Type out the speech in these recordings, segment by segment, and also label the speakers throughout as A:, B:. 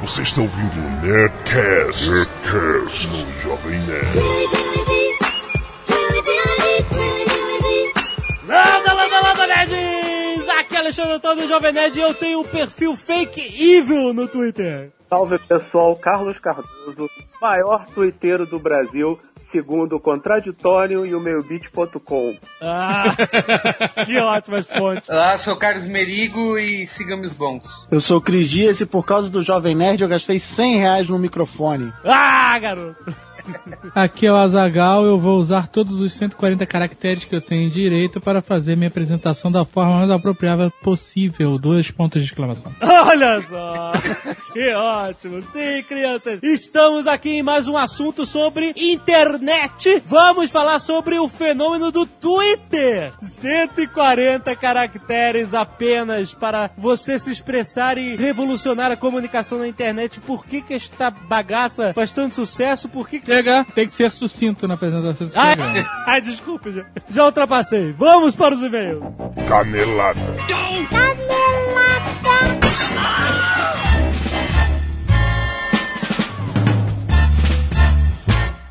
A: Você está ouvindo o Nerdcast, Nerdcast no Jovem Nerd.
B: Landa, landa, landa, nerds! Aqui é Alexandre Antônio, Jovem Nerd, e eu tenho um perfil fake evil no Twitter.
C: Salve pessoal, Carlos Cardoso, maior tuiteiro do Brasil, segundo o Contraditório e o meiobeat.com.
B: Ah, que ótimas fontes.
D: Olá, sou Carlos Merigo e sigamos os bons.
E: Eu sou o Cris Dias e por causa do Jovem Nerd eu gastei 100 reais no microfone.
B: Ah, garoto!
F: Aqui é o Azagal, eu vou usar todos os 140 caracteres que eu tenho direito para fazer minha apresentação da forma mais apropriada possível. Dois pontos de exclamação.
B: Olha só! Que ótimo! Sim, crianças, estamos aqui em mais um assunto sobre internet. Vamos falar sobre o fenômeno do Twitter. 140 caracteres apenas para você se expressar e revolucionar a comunicação na internet. Por que, que esta bagaça faz tanto sucesso? Por que, que
F: Chega, tem que ser sucinto na apresentação desse
B: Ai,
F: programa.
B: ai, desculpe, já, já ultrapassei. Vamos para os e-mails.
A: Canelada.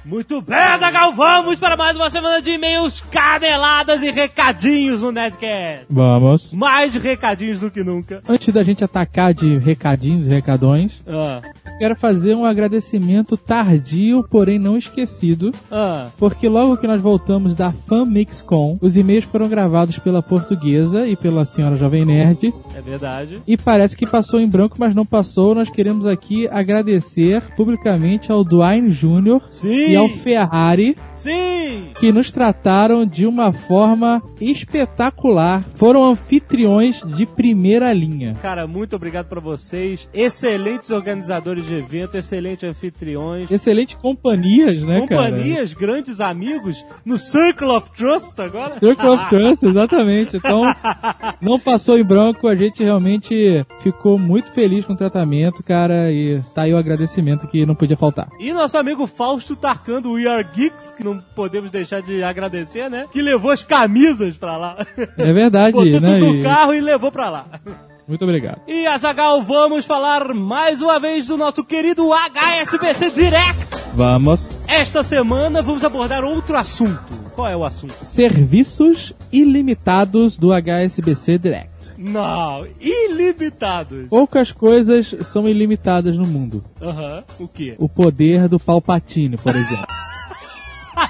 B: Muito bem, Adagal, vamos para mais uma semana de e-mails, caneladas e recadinhos no Nerdcast.
F: Vamos.
B: Mais recadinhos do que nunca.
F: Antes da gente atacar de recadinhos e recadões,
B: Ah,
F: quero fazer um agradecimento tardio, porém não esquecido,
B: ah,
F: porque logo que nós voltamos da FanMixCon, os e-mails foram gravados pela portuguesa e pela senhora Jovem Nerd,
B: é verdade.
F: e parece que passou em branco, mas não passou. Nós queremos aqui agradecer publicamente ao Dwayne Jr.
B: Sim,
F: ao Ferrari,
B: sim.
F: que nos trataram de uma forma espetacular. Foram anfitriões de primeira linha.
B: Cara, muito obrigado para vocês. Excelentes organizadores de evento, excelentes anfitriões.
F: Excelentes companhias, né, cara?
B: Companhias, grandes amigos, no Circle of Trust agora.
F: Circle of Trust, exatamente. Então, não passou em branco, a gente realmente ficou muito feliz com o tratamento, cara, e tá aí o agradecimento que não podia faltar.
B: E nosso amigo Fausto Tarcando, o We Are Geeks, que não podemos deixar de agradecer, né? Que levou as camisas pra lá.
F: É verdade,
B: Botou
F: né?
B: tudo no carro e levou pra lá.
F: Muito obrigado.
B: E Azagal, vamos falar mais uma vez do nosso querido HSBC Direct.
F: Vamos.
B: Esta semana vamos abordar outro assunto. Qual é o assunto?
F: Serviços ilimitados do HSBC Direct.
B: Não, ilimitados.
F: Poucas coisas são ilimitadas no mundo.
B: Aham, o quê?
F: O poder do Palpatine, por exemplo.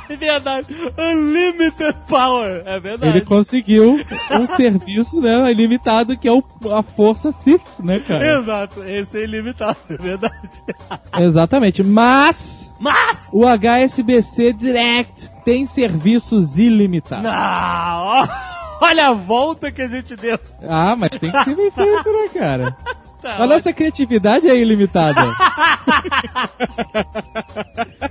B: É verdade, Unlimited Power, é verdade.
F: Ele conseguiu um serviço né, ilimitado que é o- a força Sith, né, cara?
B: Exato, esse é ilimitado, é verdade.
F: Exatamente. Mas
B: Mas,
F: o HSBC Direct tem serviços ilimitados.
B: não, olha a volta que a gente deu.
F: Ah, mas tem que ser bem feito, né, cara?
B: Tá,
F: A nossa criatividade é ilimitada.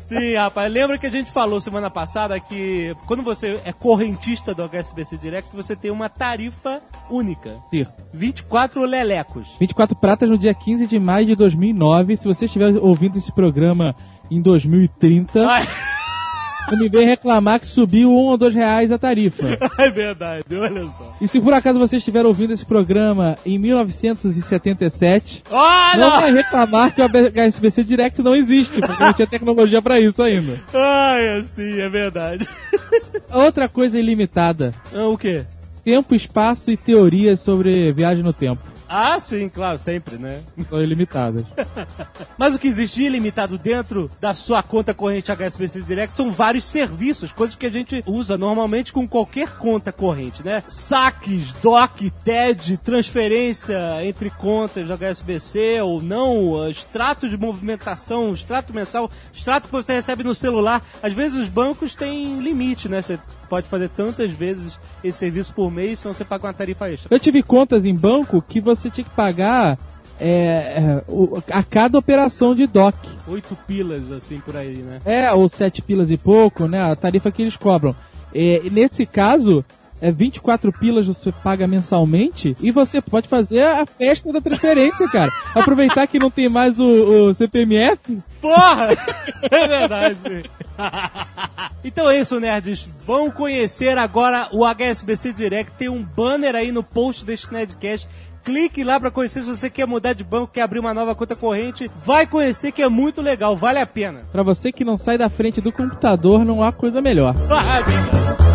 B: Sim, rapaz. Lembra que a gente falou semana passada que quando você é correntista do HSBC Direct, você tem uma tarifa única.
F: Sim.
B: 24 lelecos.
F: 24 pratas no dia 15 de maio de 2009. Se você estiver ouvindo esse programa em 2030,
B: Ai,
F: não me vem reclamar que subiu um ou dois reais a tarifa.
B: é verdade, olha só.
F: E se por acaso você estiver ouvindo esse programa em 1977, não
B: Olha!
F: vai reclamar que o HSBC Direct não existe, porque não tinha tecnologia pra isso ainda.
B: Ai, assim, é verdade.
F: Outra coisa ilimitada:
B: Ah, o quê?
F: tempo, espaço e teorias sobre viagem no tempo.
B: Ah, sim, claro, sempre, né?
F: São ilimitadas.
B: Mas o que existe ilimitado dentro da sua conta corrente HSBC Direct são vários serviços, coisas que a gente usa normalmente com qualquer conta corrente, né? Saques, DOC, TED, transferência entre contas do HSBC ou não, extrato de movimentação, extrato mensal, extrato que você recebe no celular. Às vezes os bancos têm limite, né? Você pode fazer tantas vezes esse serviço por mês, senão você paga uma tarifa extra.
F: Eu tive contas em banco que você tinha que pagar é, é, a cada operação de DOC.
B: Oito pilas, assim, por aí, né?
F: É, ou sete pilas e pouco, né? A tarifa que eles cobram. É, e nesse caso, é 24 pilas você paga mensalmente e você pode fazer a festa da transferência, cara. Aproveitar que não tem mais o, o CPMF.
B: Porra! É verdade. então é isso, nerds. Vão conhecer agora o HSBC Direct. Tem um banner aí no post deste Nerdcast clique lá pra conhecer se você quer mudar de banco, quer abrir uma nova conta corrente. Vai conhecer que é muito legal, vale a pena.
F: Pra você que não sai da frente do computador, não há coisa melhor.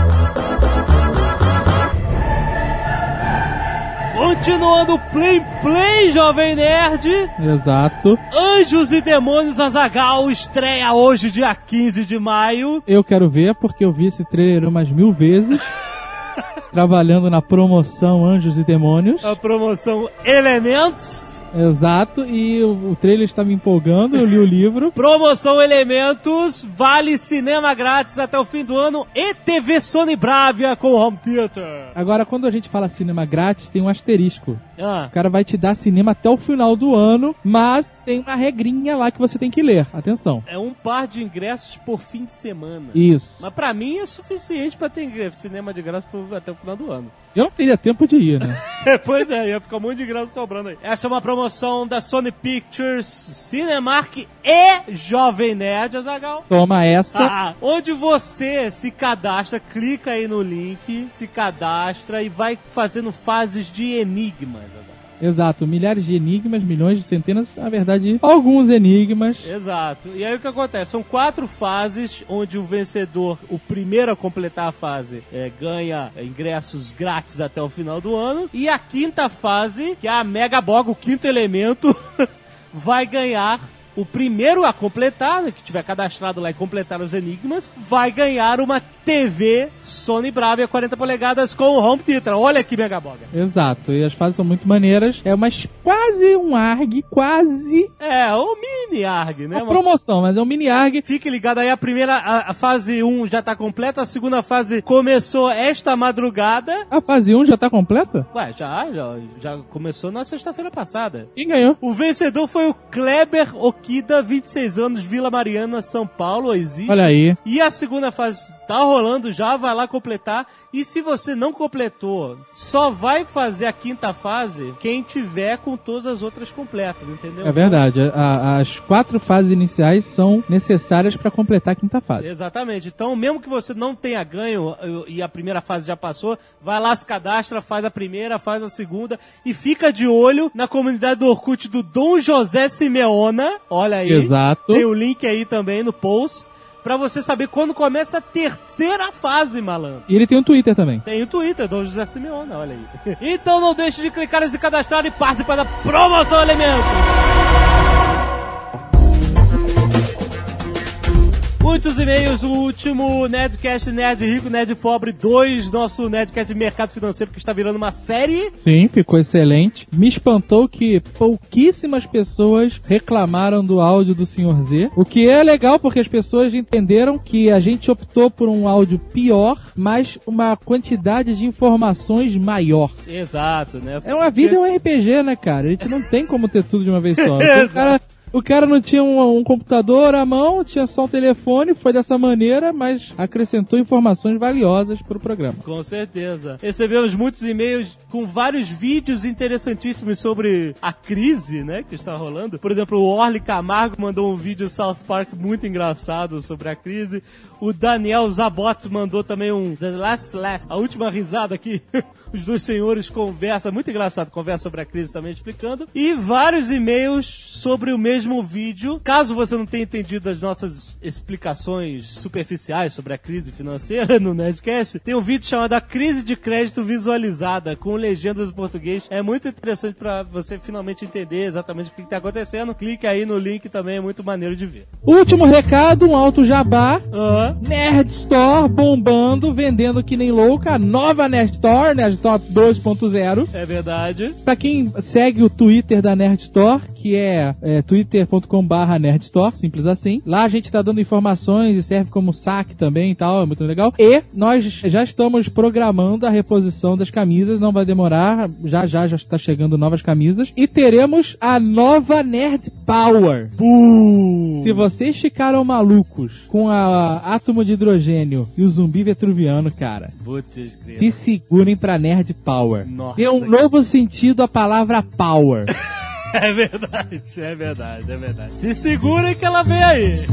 B: Continuando Play Play, Jovem Nerd.
F: Exato.
B: Anjos e Demônios Azagal estreia hoje, dia 15 de maio.
F: Eu quero ver porque eu vi esse trailer umas mil vezes. trabalhando na promoção Anjos e Demônios.
B: A promoção Elementos.
F: Exato, e o, o trailer está me empolgando, eu li o livro.
B: Promoção Elementos, vale cinema grátis até o fim do ano e TV Sony Bravia com Home Theater.
F: Agora, quando a gente fala cinema grátis, tem um asterisco.
B: Ah,
F: O cara vai te dar cinema até o final do ano, mas tem uma regrinha lá que você tem que ler. Atenção.
B: é um par de ingressos por fim de semana.
F: Isso.
B: Mas pra mim é suficiente pra ter ingresso- cinema de graça até o final do ano.
F: Eu não teria tempo de ir, né?
B: pois é, ia ficar um monte de graça sobrando aí. Essa é uma promoção da Sony Pictures, Cinemark e Jovem Nerd, Azagal.
F: Toma essa.
B: Ah, onde você se cadastra, clica aí no link, se cadastra e vai fazendo fases de enigmas. Azaghal.
F: Exato, milhares de enigmas, milhões de centenas, na verdade, alguns enigmas.
B: Exato. E aí o que acontece? São quatro fases onde o vencedor, o primeiro a completar a fase, é, ganha ingressos grátis até o final do ano. E a quinta fase, que é a Mega Bog, o quinto elemento, vai ganhar. O primeiro a completar, né, que tiver cadastrado lá e completar os enigmas, vai ganhar uma TV Sony Bravia 40 polegadas com home theater. Olha que Mega Boga.
F: Exato, e as fases são muito maneiras. É umas quase um ARG, quase
B: É, o mini ARG, né?
F: uma promoção, mas é um mini ARG.
B: Fique ligado aí, a primeira, a, a fase 1 já tá completa, a segunda fase começou esta madrugada.
F: A fase 1 já tá completa?
B: Ué, já, já, já começou na sexta-feira passada.
F: Quem ganhou?
B: O vencedor foi o Kleber Okida, 26 anos, Vila Mariana, São Paulo, existe.
F: Olha aí.
B: E a segunda fase tá rolando já, vai lá completar. E se você não completou, só vai fazer a quinta fase quem tiver com todas as outras completas, entendeu?
F: É verdade, a- as quatro fases iniciais são necessárias pra completar a quinta fase.
B: Exatamente. Então, mesmo que você não tenha ganho e a primeira fase já passou, vai lá, se cadastra, faz a primeira, faz a segunda e fica de olho na comunidade do Orkut do Dom José Simeona. Olha aí.
F: Exato.
B: Tem o link aí também no post. Pra você saber quando começa a terceira fase, malandro.
F: E ele tem um Twitter também.
B: Tem o Twitter, Dom José Simeona, olha aí. então não deixe de clicar e se cadastrar e participe da promoção Elemento. Muitos e-mails, o último Nerdcast Nerd Rico, Nerd Pobre 2, nosso Nerdcast de Mercado Financeiro que está virando uma série.
F: Sim, ficou excelente. Me espantou que pouquíssimas pessoas reclamaram do áudio do Sr. Z. O que é legal porque as pessoas entenderam que a gente optou por um áudio pior, mas uma quantidade de informações maior.
B: Exato, né?
F: É uma vida, é um RPG, né, cara? A gente não tem como ter tudo de uma vez só. Então, o, cara, o cara não tinha um, um computador à mão, tinha só um telefone, foi dessa maneira, mas acrescentou informações valiosas pro programa.
B: Com certeza. Recebemos muitos e-mails com vários vídeos interessantíssimos sobre a crise, né, que está rolando. Por exemplo, o Orly Camargo mandou um vídeo South Park muito engraçado sobre a crise. O Daniel Zabot mandou também um The Last Laugh, a última risada aqui. Os dois senhores conversam, muito engraçado, conversa sobre a crise também explicando. E vários e-mails sobre o mesmo vídeo. Caso você não tenha entendido as nossas explicações superficiais sobre a crise financeira no Nerdcast, tem um vídeo chamado A Crise de Crédito Visualizada, com legendas em português. É muito interessante pra você finalmente entender exatamente o que está acontecendo. Clique aí no link também, é muito maneiro de ver.
F: Último recado, um alto jabá.
B: Aham.
F: Nerd Store bombando, vendendo que nem louca. Nova Nerd Store, Nerd Store 2.0.
B: É verdade.
F: Pra quem segue o Twitter da Nerd Store, que é, é twitter.com/barra Nerd Store, simples assim. Lá a gente tá dando informações e serve como saque também e tal, é muito legal. E nós já estamos programando a reposição das camisas, não vai demorar, já já já está chegando novas camisas. E teremos a nova Nerd Power. Se vocês ficaram malucos com a átomo de hidrogênio e o zumbi vetruviano, cara, se segurem pra Nerd Power.
B: Nossa,
F: Dê um novo sentido à palavra power.
B: É verdade, é verdade, é verdade. Se segurem que ela vem aí.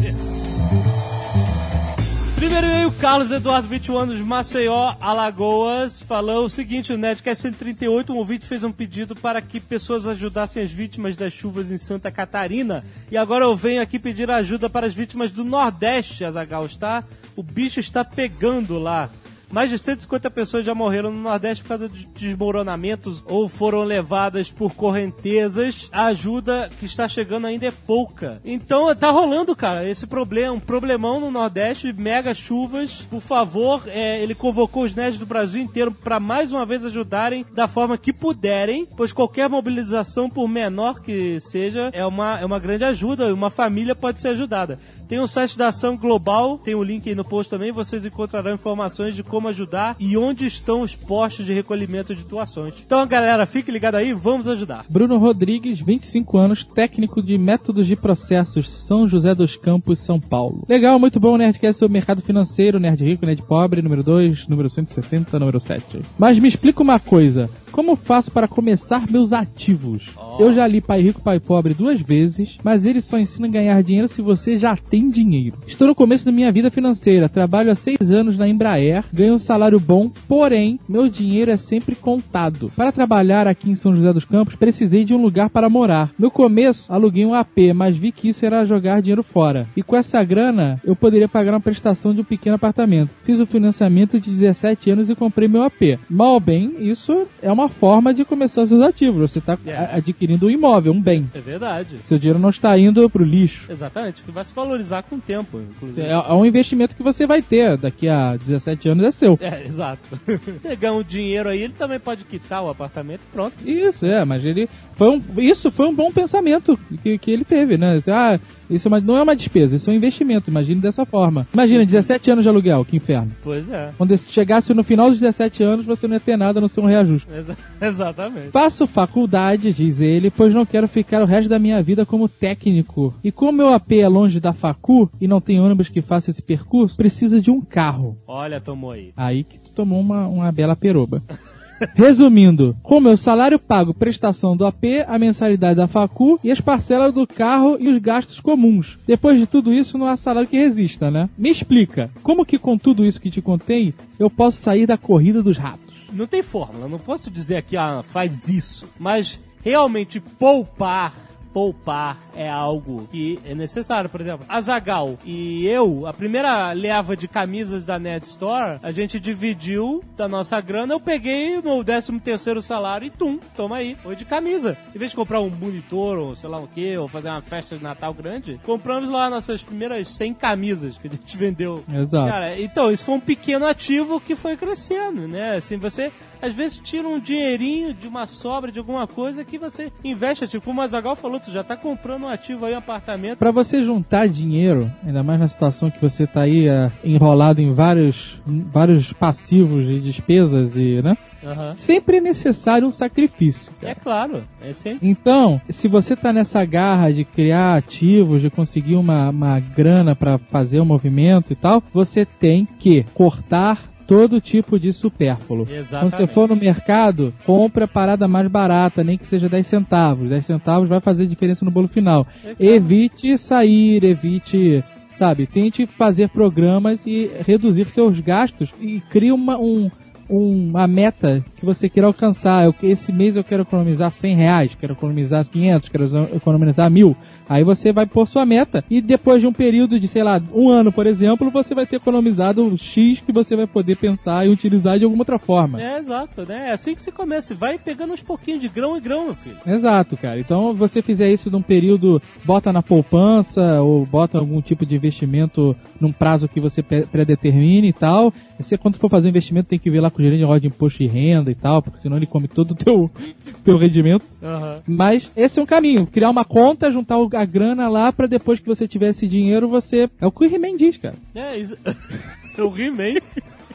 B: Primeiro e-mail, Carlos Eduardo, 21 anos, Maceió, Alagoas, falou o seguinte, o Nerdcast 138, um ouvinte fez um pedido para que pessoas ajudassem as vítimas das chuvas em Santa Catarina, e agora eu venho aqui pedir ajuda para as vítimas do Nordeste, Azagal, está? O bicho está pegando lá. Mais de 150 pessoas já morreram no Nordeste por causa de desmoronamentos ou foram levadas por correntezas. A ajuda que está chegando ainda é pouca. Então tá rolando, cara, esse problema, um problemão no Nordeste, mega chuvas. Por favor, é, ele convocou os nerds do Brasil inteiro para mais uma vez ajudarem da forma que puderem, pois qualquer mobilização, por menor que seja, é uma, é uma grande ajuda e uma família pode ser ajudada. Tem o site da Ação Global, tem o link aí no post também, vocês encontrarão informações de como ajudar e onde estão os postos de recolhimento de doações. Então, galera, fique ligado aí, vamos ajudar.
F: Bruno Rodrigues, 25 anos, técnico de métodos de processos, São José dos Campos, São Paulo. Legal, muito bom, Nerdcast sobre mercado financeiro, Nerd Rico, Nerd Pobre, número 2, número 160, número 7. Mas me explica uma coisa, como faço para começar meus ativos? Eu já li Pai Rico, Pai Pobre duas vezes, mas ele só ensina a ganhar dinheiro se você já tem dinheiro. Estou no começo da minha vida financeira, trabalho há seis anos na Embraer, ganho um salário bom, porém, meu dinheiro é sempre contado. Para trabalhar aqui em São José dos Campos, precisei de um lugar para morar. No começo, aluguei um AP, mas vi que isso era jogar dinheiro fora. E com essa grana, eu poderia pagar uma prestação de um pequeno apartamento. Fiz o financiamento de 17 anos e comprei meu AP. Mal ou bem, isso é uma forma de começar seus ativos. Você está
B: Yeah.
F: adquirindo um imóvel, um bem.
B: É verdade.
F: Seu dinheiro não está indo pro lixo.
B: Exatamente, que vai se valorizar com o tempo, inclusive.
F: É, é um investimento que você vai ter daqui a 17 anos, é seu.
B: É, exato. Pegar um dinheiro aí, ele também pode quitar o apartamento e pronto.
F: Isso, é, mas ele. Foi um, isso foi um bom pensamento que, que ele teve, né? Ah, isso é uma- não é uma despesa, isso é um investimento, imagine dessa forma. Imagina, 17 anos de aluguel, que inferno.
B: Pois é.
F: Quando chegasse no final dos 17 anos, você não ia ter nada no seu reajuste.
B: Exa- exatamente.
F: Faço faculdade, diz ele, pois não quero ficar o resto da minha vida como técnico. E como meu AP é longe da facu e não tem ônibus que faça esse percurso, precisa de um carro.
B: Olha, tomou aí.
F: Aí que tu tomou uma, uma bela peroba. Resumindo, com meu salário pago prestação do AP, a mensalidade da facu e as parcelas do carro e os gastos comuns. Depois de tudo isso, não há salário que resista, né? Me explica, como que com tudo isso que te contei, eu posso sair da corrida dos ratos?
B: Não tem fórmula, não posso dizer aqui, ah, faz isso. Mas realmente poupar, poupar é algo que é necessário. Por exemplo, a Zagal e eu, a primeira leva de camisas da Nerd Store, a gente dividiu da nossa grana. Eu peguei o meu 13 terceiro salário e tum, toma aí, foi de camisa. Em vez de comprar um monitor ou sei lá o que, ou fazer uma festa de Natal grande, compramos lá nossas primeiras 100 camisas que a gente vendeu
F: Exato.
B: Cara, então, isso foi um pequeno ativo que foi crescendo, né? Assim, você às vezes tira um dinheirinho de uma sobra de alguma coisa que você investe. Tipo, o Azagal falou, tu já tá comprando um ativo aí, um apartamento.
F: Pra você juntar dinheiro, ainda mais na situação que você tá aí é, enrolado em vários, vários passivos e despesas e, né?
B: Aham.
F: Sempre é necessário um sacrifício.
B: É claro, é sempre.
F: Então, se você tá nessa garra de criar ativos, de conseguir uma, uma grana pra fazer o movimento e tal, você tem que cortar todo tipo de supérfluo. Quando
B: Exatamente.
F: você for no mercado, compre a parada mais barata, nem que seja 10 centavos. 10 centavos vai fazer diferença no bolo final.
B: É claro.
F: Evite sair, evite, sabe, tente fazer programas e reduzir seus gastos e crie uma, um, uma meta que você queira alcançar. Eu, esse mês eu quero economizar 100 reais, quero economizar 500, quero economizar mil. Aí você vai pôr sua meta e depois de um período de, sei lá, um ano, por exemplo, você vai ter economizado X que você vai poder pensar e utilizar de alguma outra forma.
B: É, exato, né? É assim que você começa. Vai pegando uns pouquinhos de grão em grão, meu filho.
F: Exato, cara. Então, você fizer isso num período, bota na poupança ou bota algum tipo de investimento num prazo que você pre- predetermine e tal. Você, quando for fazer um investimento, tem que ver lá com o gerente de roda de imposto de renda e tal, porque senão ele come todo o teu, teu rendimento.
B: Aham.
F: Mas esse é um caminho. Criar uma conta, juntar a grana lá pra depois que você tiver esse dinheiro, você... É o que o He-Man diz, cara.
B: É isso. o He-Man.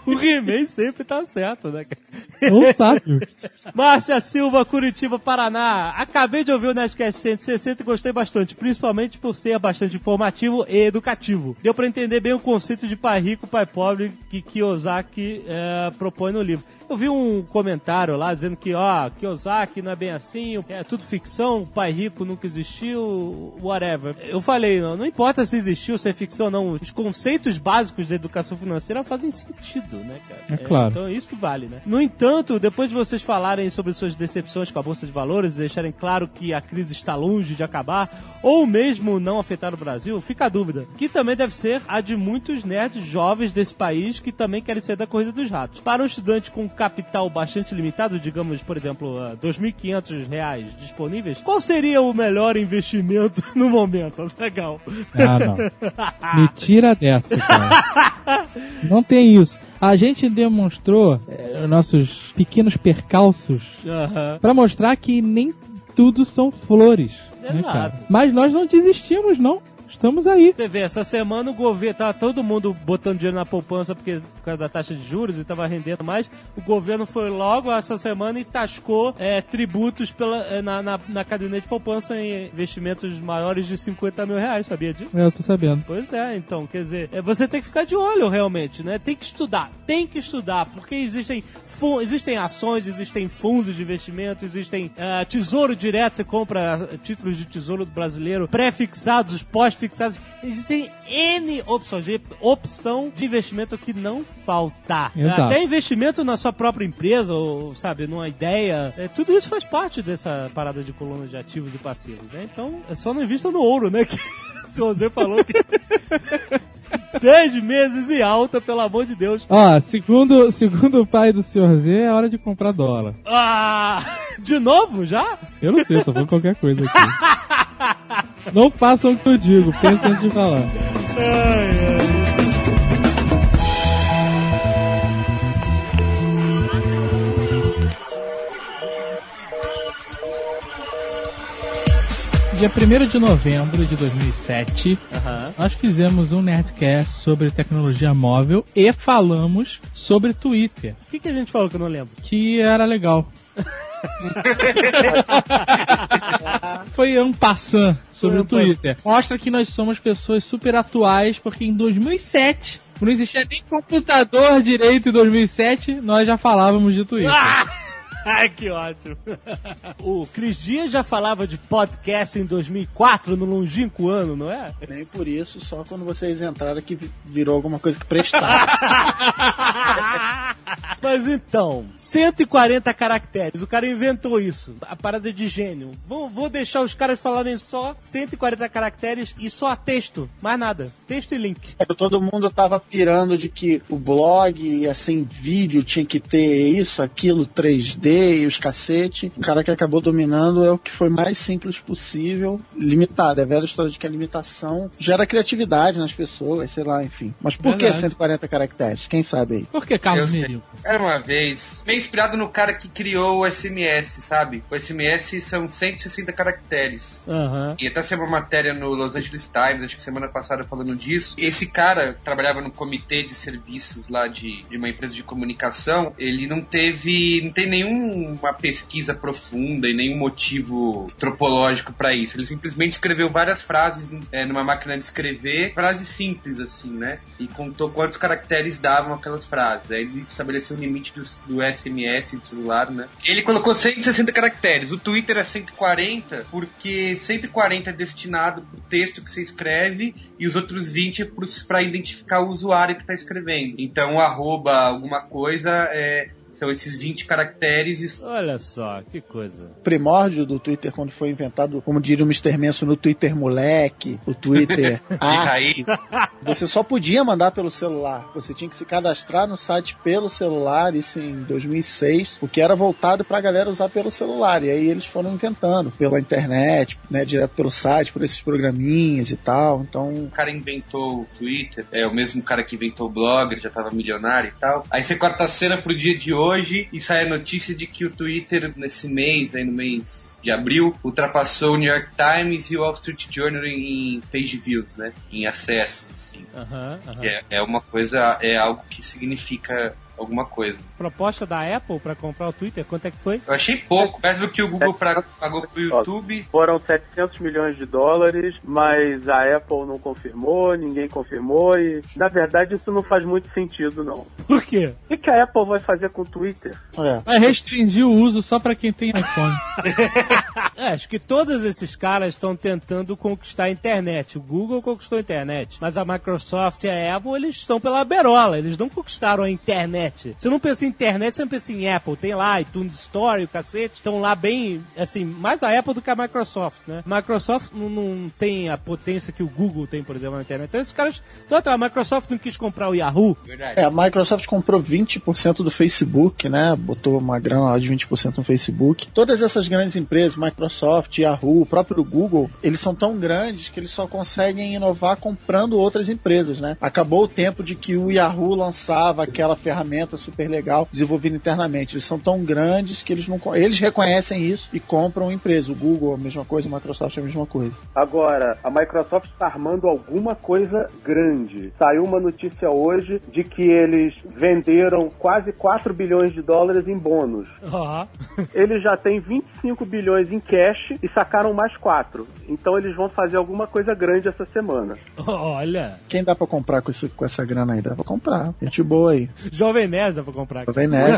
B: O He-Man sempre tá certo, né, cara?
F: É um sábio.
B: Márcia Silva, Curitiba, Paraná. Acabei de ouvir o Nerdcast 160 e gostei bastante, principalmente por ser bastante informativo e educativo. Deu pra entender bem o conceito de pai rico, pai pobre que Kiyosaki eh, propõe no livro. Eu vi um comentário lá dizendo que, ó, Kiyosaki não é bem assim, é tudo ficção, o pai rico nunca existiu, whatever. Eu falei, não, não importa se existiu, se é ficção ou não, os conceitos básicos da educação financeira fazem sentido, né, cara?
F: É claro.
B: então isso que vale, né? No entanto, depois de vocês falarem sobre suas decepções com a Bolsa de Valores e deixarem claro que a crise está longe de acabar, ou mesmo não afetar o Brasil, fica a dúvida, que também deve ser a de muitos nerds jovens desse país que também querem sair da corrida dos ratos. Para um estudante com capital bastante limitado, digamos, por exemplo, 2.500 reais disponíveis, qual seria o melhor investimento no momento? Legal.
F: Ah, não. Me tira dessa, cara. Não tem isso. A gente demonstrou eh, nossos pequenos percalços pra mostrar que nem tudo são flores. Né? Mas nós não desistimos, não. Estamos aí.
B: Você vê, essa semana o governo tava todo mundo botando dinheiro na poupança porque por causa da taxa de juros e tava rendendo mais. O governo foi logo essa semana e tascou é, tributos pela, é, na, na, na caderneta de poupança em investimentos maiores de 50 mil reais, sabia disso?
F: É, Eu tô sabendo.
B: Pois é, então, quer dizer, é, você tem que ficar de olho realmente, né? Tem que estudar, tem que estudar, porque existem, existem ações, existem fundos de investimento, existem ah, tesouro direto, você compra títulos de tesouro brasileiro pré-fixados, os pós-fixados, existem N opções, de, opção de investimento que não falta.
F: Exato.
B: Até investimento na sua própria empresa, ou, sabe, numa ideia, é, tudo isso faz parte dessa parada de coluna de ativos e passivos, né? Então, é só não invista no ouro, né? Que o José falou que 10 meses em alta, pelo amor de Deus.
F: Ó, segundo, segundo o pai do senhor Z, é hora de comprar dólar.
B: Ah, de novo já?
F: Eu não sei, tô falando qualquer coisa aqui. Não façam o que eu digo, pensem antes de falar. Dia 1 de novembro de 2007,
B: Aham.
F: nós fizemos um Nerdcast sobre tecnologia móvel e falamos sobre Twitter,
B: O que, que a gente falou que eu não lembro?
F: que era legal. Foi um passant sobre
B: Foi
F: o
B: um passant.
F: Twitter. Mostra que nós somos pessoas super atuais, porque em 2007 não existia nem computador direito em 2007, nós já falávamos de Twitter.
B: Ai, que ótimo. o Cris Dias já falava de podcast em 2004, no longínquo ano, não é?
E: Nem por isso, só quando vocês entraram que vi- virou alguma coisa que prestava.
B: Mas então, 140 caracteres. O cara inventou isso. A parada de gênio. Vou, vou deixar os caras falarem só 140 caracteres e só texto. Mais nada. Texto e link.
E: Todo mundo tava pirando de que o blog e assim, vídeo tinha que ter isso, aquilo, 3D e os cacete. O cara que acabou dominando é o que foi mais simples possível, limitado. É a velha história de que a limitação gera criatividade nas pessoas, sei lá, enfim. Mas por que
F: Verdade.
E: 140 caracteres? Quem sabe aí?
F: Por que Carlos. Merigo?
D: Era uma vez, meio inspirado no cara que criou o SMS, sabe? O SMS são 160 caracteres.
B: Aham.
D: E até saiu uma matéria no Los Angeles Times, acho que semana passada, falando disso. Esse cara trabalhava no comitê de serviços lá de, de uma empresa de comunicação. Ele não teve, não tem nenhuma pesquisa profunda e nenhum motivo antropológico pra isso. Ele simplesmente escreveu várias frases é, numa máquina de escrever, frases simples assim, né? E contou quantos caracteres davam aquelas frases. Aí ele estabeleceu o limite do, do SMS do celular, né? Ele colocou 160 caracteres. O Twitter é 140, porque 140 é destinado pro texto que você escreve e os outros 20 é para identificar o usuário que está escrevendo. Então, arroba alguma coisa é, são esses 20 caracteres e
B: Olha só, que coisa.
E: O primórdio do Twitter, quando foi inventado, como diria o Mr. Manson, no Twitter moleque, o Twitter ah,
D: aí.
E: você só podia mandar pelo celular. Você tinha que se cadastrar no site pelo celular, isso em 2006, o que era voltado pra galera usar pelo celular. E aí eles foram inventando pela internet, né, direto pelo site, por esses programinhas e tal. Então,
D: O cara inventou o Twitter, é o mesmo cara que inventou o blog, ele já tava milionário e tal. Aí você corta a cena pro dia de hoje e sai a notícia de que o Twitter, nesse mês, aí no mês de abril, ultrapassou o New York Times e o Wall Street Journal em page views, né? Em acessos, assim. É, é uma coisa, é algo que significa alguma coisa.
B: Proposta da Apple pra comprar o Twitter, quanto é que foi?
D: Eu achei pouco, perto do que o Google pra, pagou pro YouTube.
C: Foram 700 milhões de dólares, mas a Apple não confirmou, ninguém confirmou e, na verdade, isso não faz muito sentido, não.
B: Por quê?
C: O que, que a Apple vai fazer com o Twitter?
E: É.
F: Vai restringir o uso só pra quem tem iPhone.
B: É, acho que todos esses caras estão tentando conquistar a internet. O Google conquistou a internet, mas a Microsoft e a Apple, eles estão pela berola, eles não conquistaram a internet. Você não pensa em internet, você não pensa em Apple. Tem lá iTunes Store, o cacete, estão lá bem, assim, mais a Apple do que a Microsoft, né? Microsoft não, não tem a potência que o Google tem, por exemplo, na internet. Então esses caras atrás. A Microsoft não quis comprar o Yahoo.
D: Verdade.
E: É, a Microsoft comprou 20% do Facebook, né? Botou uma grana de 20% no Facebook. Todas essas grandes empresas, Microsoft, Yahoo, o próprio Google, eles são tão grandes que eles só conseguem inovar comprando outras empresas, né? Acabou o tempo de que o Yahoo lançava aquela ferramenta super legal desenvolvida internamente. Eles são tão grandes que eles não eles reconhecem isso e compram empresa. O Google a mesma coisa, a Microsoft a mesma coisa.
C: Agora, a Microsoft está armando alguma coisa grande. Saiu uma notícia hoje de que eles venderam quase 4 bilhões de dólares em bônus.
B: Ó.
C: Eles já têm 25 bilhões em cash e sacaram mais 4. Então eles vão fazer alguma coisa grande essa semana.
B: Olha,
E: Quem dá pra comprar com, esse- com essa grana aí? Dá pra comprar. Gente boa aí.
B: Jovem Nerd dá pra comprar.
E: Vem né?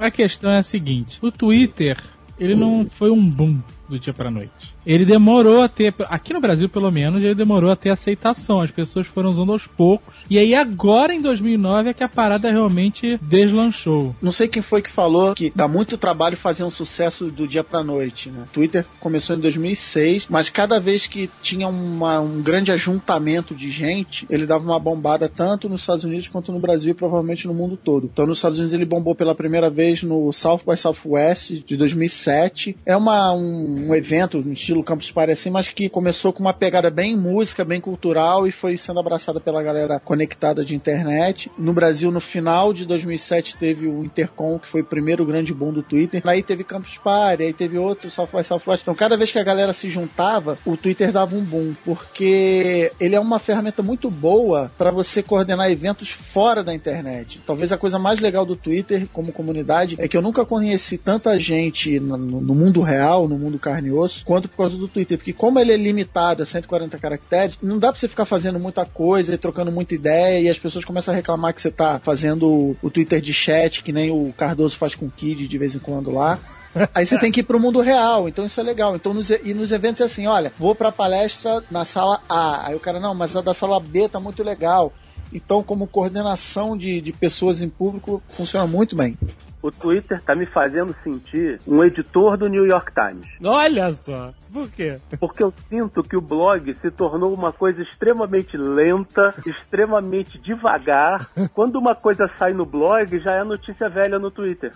F: A questão é a seguinte: o Twitter, ele não foi um boom do dia pra noite. Ele demorou a ter, aqui no Brasil pelo menos, ele demorou a ter aceitação. As pessoas foram usando aos poucos. E aí agora em 2009 é que a parada realmente deslanchou.
E: Não sei quem foi que falou que dá muito trabalho fazer um sucesso do dia pra noite, né? Twitter começou em 2006, mas cada vez que tinha uma- um grande ajuntamento de gente, ele dava uma bombada tanto nos Estados Unidos quanto no Brasil e provavelmente no mundo todo. Então nos Estados Unidos ele bombou pela primeira vez no South by Southwest de 2007. É uma, um, um evento no estilo Campus Party assim, mas que começou com uma pegada bem música, bem cultural e foi sendo abraçada pela galera conectada de internet. No Brasil, no final de 2007, teve o Intercom, que foi o primeiro grande boom do Twitter. Aí teve Campus Party, aí teve outro South by Southwest. Então, cada vez que a galera se juntava, o Twitter dava um boom, porque ele é uma ferramenta muito boa para você coordenar eventos fora da internet. Talvez a coisa mais legal do Twitter como comunidade é que eu nunca conheci tanta gente no, no mundo real, no mundo carne e osso, quanto causa do Twitter. Porque como ele é limitado a 140 caracteres, não dá pra você ficar fazendo muita coisa e trocando muita ideia e as pessoas começam a reclamar que você tá fazendo o Twitter de chat, que nem o Cardoso faz com o Kid de vez em quando lá. Aí você tem que ir pro mundo real, então isso é legal. Então nos, e nos eventos é assim, olha, vou pra palestra na sala A. Aí o cara, não, mas a da sala B tá muito legal. Então, como coordenação de, de pessoas em público, funciona muito bem.
C: O Twitter tá me fazendo sentir um editor do New York Times.
B: Olha só. Por quê?
C: Porque eu sinto que o blog se tornou uma coisa extremamente lenta, extremamente devagar. Quando uma coisa sai no blog, já é notícia velha no Twitter.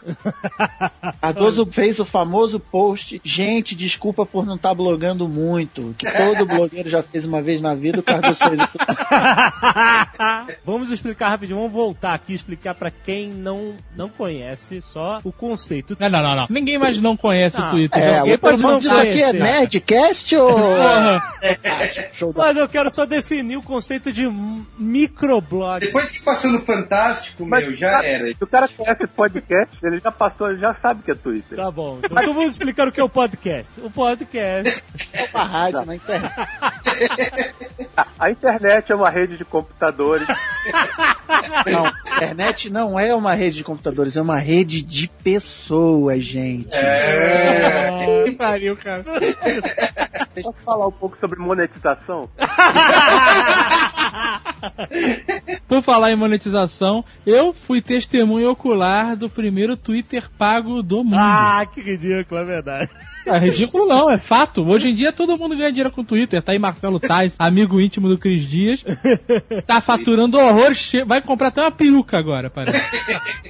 E: Cardoso fez o famoso post, gente, desculpa por não estar blogando muito, que todo blogueiro já fez uma vez na vida, o Cardoso fez o
B: vamos explicar rapidinho, vamos voltar aqui e explicar pra quem não, não conhece só o conceito.
F: Não, não, não, não. Ninguém mais não conhece
B: Não.
F: o Twitter.
E: É,
B: Alguém
E: o
B: pode não
E: disso aqui é
B: conhecer.
E: Nerdcast ou...
B: Mas eu quero só definir o conceito de microblog.
D: Depois que passou no Fantástico,
C: Mas
D: meu, já era.
C: Se o cara conhece podcast, ele já passou, ele já sabe que é Twitter.
B: Tá bom. Então, então vamos explicar o que é o podcast. O podcast.
E: É uma rádio na internet.
C: A internet é uma rede de computadores.
E: Não, internet não é uma rede de computadores, é uma rede de pessoas, gente.
F: Que pariu, cara.
C: Posso falar um pouco sobre monetização?
F: Por falar em monetização, eu fui testemunho ocular do primeiro Twitter pago do mundo.
B: Ah, que ridículo, é verdade.
F: É ridículo não, é fato. Hoje em dia todo mundo ganha dinheiro com o Twitter. Tá aí Marcelo Tais, amigo íntimo do Cris Dias. Tá faturando horror, che- vai comprar até uma peruca agora, parece.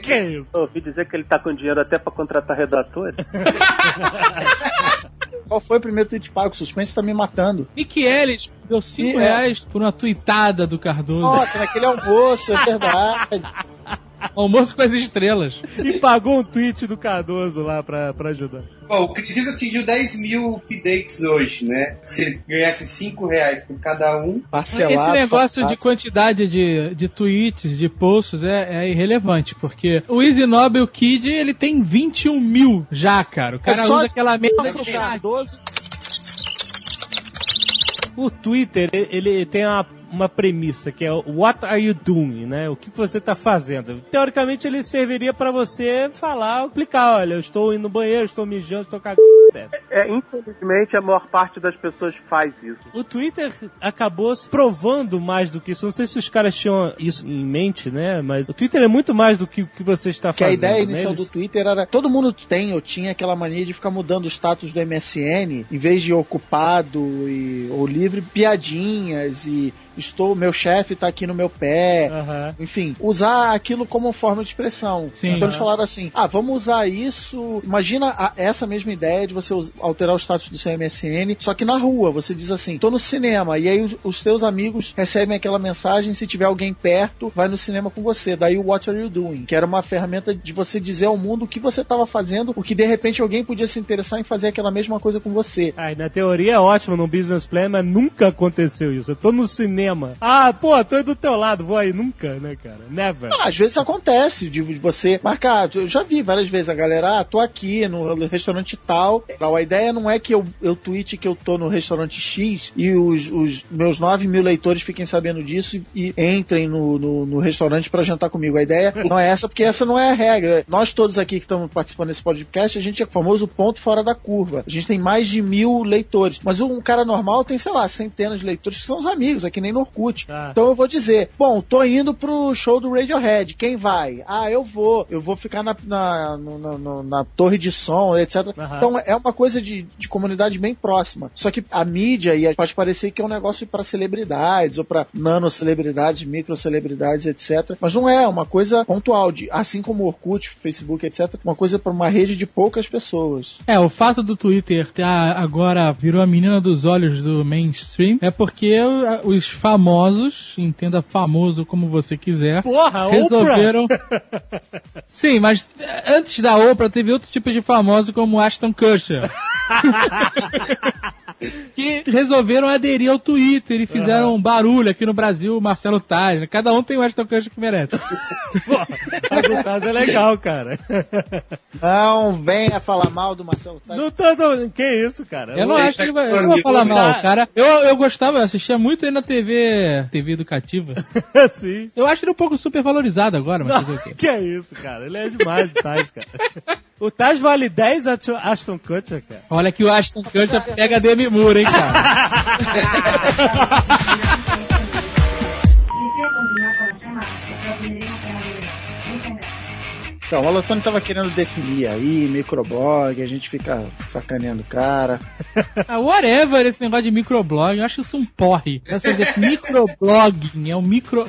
B: Que isso?
C: Eu ouvi dizer que ele tá com dinheiro até pra contratar redatores.
E: Qual foi o primeiro tweet pago? O suspense tá me matando.
F: Nick Ellis deu 5
E: E é.
F: reais por uma tweetada do Cardoso.
E: Nossa, naquele almoço, é verdade.
F: Almoço com as estrelas.
B: E pagou um tweet do Cardoso lá pra, pra ajudar.
D: Bom, o Cris atingiu 10 mil updates hoje, né? Se ele ganhasse 5 reais por cada um,
E: Parcelado.
F: Esse negócio de quantidade de, de tweets, de posts é, é irrelevante, porque o Easy Nobel Kid, ele tem 21 mil já, cara. O cara
E: É só
F: usa aquela merda
E: Cardoso.
B: O Twitter, ele ele tem uma, uma premissa que é o What are you doing, né? O que você tá fazendo? Teoricamente, ele serviria pra você falar, explicar, olha, eu estou indo no banheiro, estou mijando, estou cagando, etc.
C: É, infelizmente, a maior parte das pessoas faz isso.
B: O Twitter acabou se provando mais do que isso. Não sei se os caras tinham isso em mente, né? Mas o Twitter é muito mais do que o que você está
E: Que a
B: fazendo.
E: ideia
B: né?
E: inicial
B: Eles-
E: do Twitter era. Todo mundo tem ou tinha aquela mania de ficar mudando o status do MSN, em vez de ocupado e, ou livre, piadinhas e estou, meu chefe tá aqui no meu pé.
B: Aham.
E: Enfim, usar aquilo como forma de expressão.
F: Sim.
E: então eles falaram assim: ah, vamos usar isso. Imagina a- essa mesma ideia de você alterar o status do seu MSN, só que na rua. Você diz assim: tô no cinema. E aí os, os teus amigos recebem aquela mensagem. Se tiver alguém perto, vai no cinema com você. Daí o What Are You Doing? Que era uma ferramenta de você dizer ao mundo o que você estava fazendo, o que de repente alguém podia se interessar em fazer aquela mesma coisa com você.
B: Ah, na teoria é ótimo no business plan, mas nunca aconteceu isso. Eu tô no cinema. Ah, pô, tô aí do teu lado, vou aí. Nunca, né, cara? Never.
E: Ah, às vezes acontece de você marcar. Eu já vi várias vezes a galera, ah, tô aqui no restaurante tal. A ideia não é que eu, eu tweete que eu tô no restaurante X e os, os meus 9 mil leitores fiquem sabendo disso e, e entrem no, no, no restaurante pra jantar comigo. A ideia não é essa, porque essa não é a regra. Nós todos aqui que estamos participando desse podcast, a gente é o famoso ponto fora da curva. A gente tem mais de mil leitores. Mas um cara normal tem, sei lá, centenas de leitores que são os amigos, aqui nem no Orkut.
B: Ah.
E: Então eu vou dizer, bom, tô indo pro show do Radiohead, quem vai? Ah, eu vou, eu vou ficar na, na, no- no- na torre de som, etc. Então é uma coisa de, de comunidade bem próxima. Só que a mídia e faz parecer que é um negócio para celebridades, ou para nano-celebridades, micro-celebridades, etc. Mas não é, é uma coisa pontual, de, assim como o Orkut, Facebook, etc. Uma coisa para uma rede de poucas pessoas.
F: É, o fato do Twitter ter agora virou a menina dos olhos do mainstream é porque os famosos, entenda famoso como você quiser,
B: Porra,
F: resolveram. Sim, mas eh, antes da Oprah teve outro tipo de famoso como Ashton Kutcher. que resolveram aderir ao Twitter e fizeram um barulho aqui no Brasil, o Marcelo Taz. né? Cada um tem o Ashton Kutcher que merece.
B: Mas o Taz é legal, cara.
E: Não venha falar mal do Marcelo Taz.
B: Não tô, não, que isso, cara?
F: Eu não acho que ele vai,
D: que
F: eu não vou falar mal, cara. Eu, eu gostava, eu assistia muito ele na TV, TV educativa.
B: Sim.
F: Eu acho ele um pouco super valorizado agora, mas fazer o quê?
B: Que é isso, cara? Ele é demais, o Taz, cara. O Taz vale 10 Ashton- Ashton Kutcher, cara.
F: Olha que o Ashton Kutcher pega Demi Moore, hein, cara.
E: Então, o Alotone tava querendo definir aí, microblog, a gente fica sacaneando o cara.
F: Ah, whatever esse negócio de microblog, eu acho isso um porre. Essa de microblogging é um micro...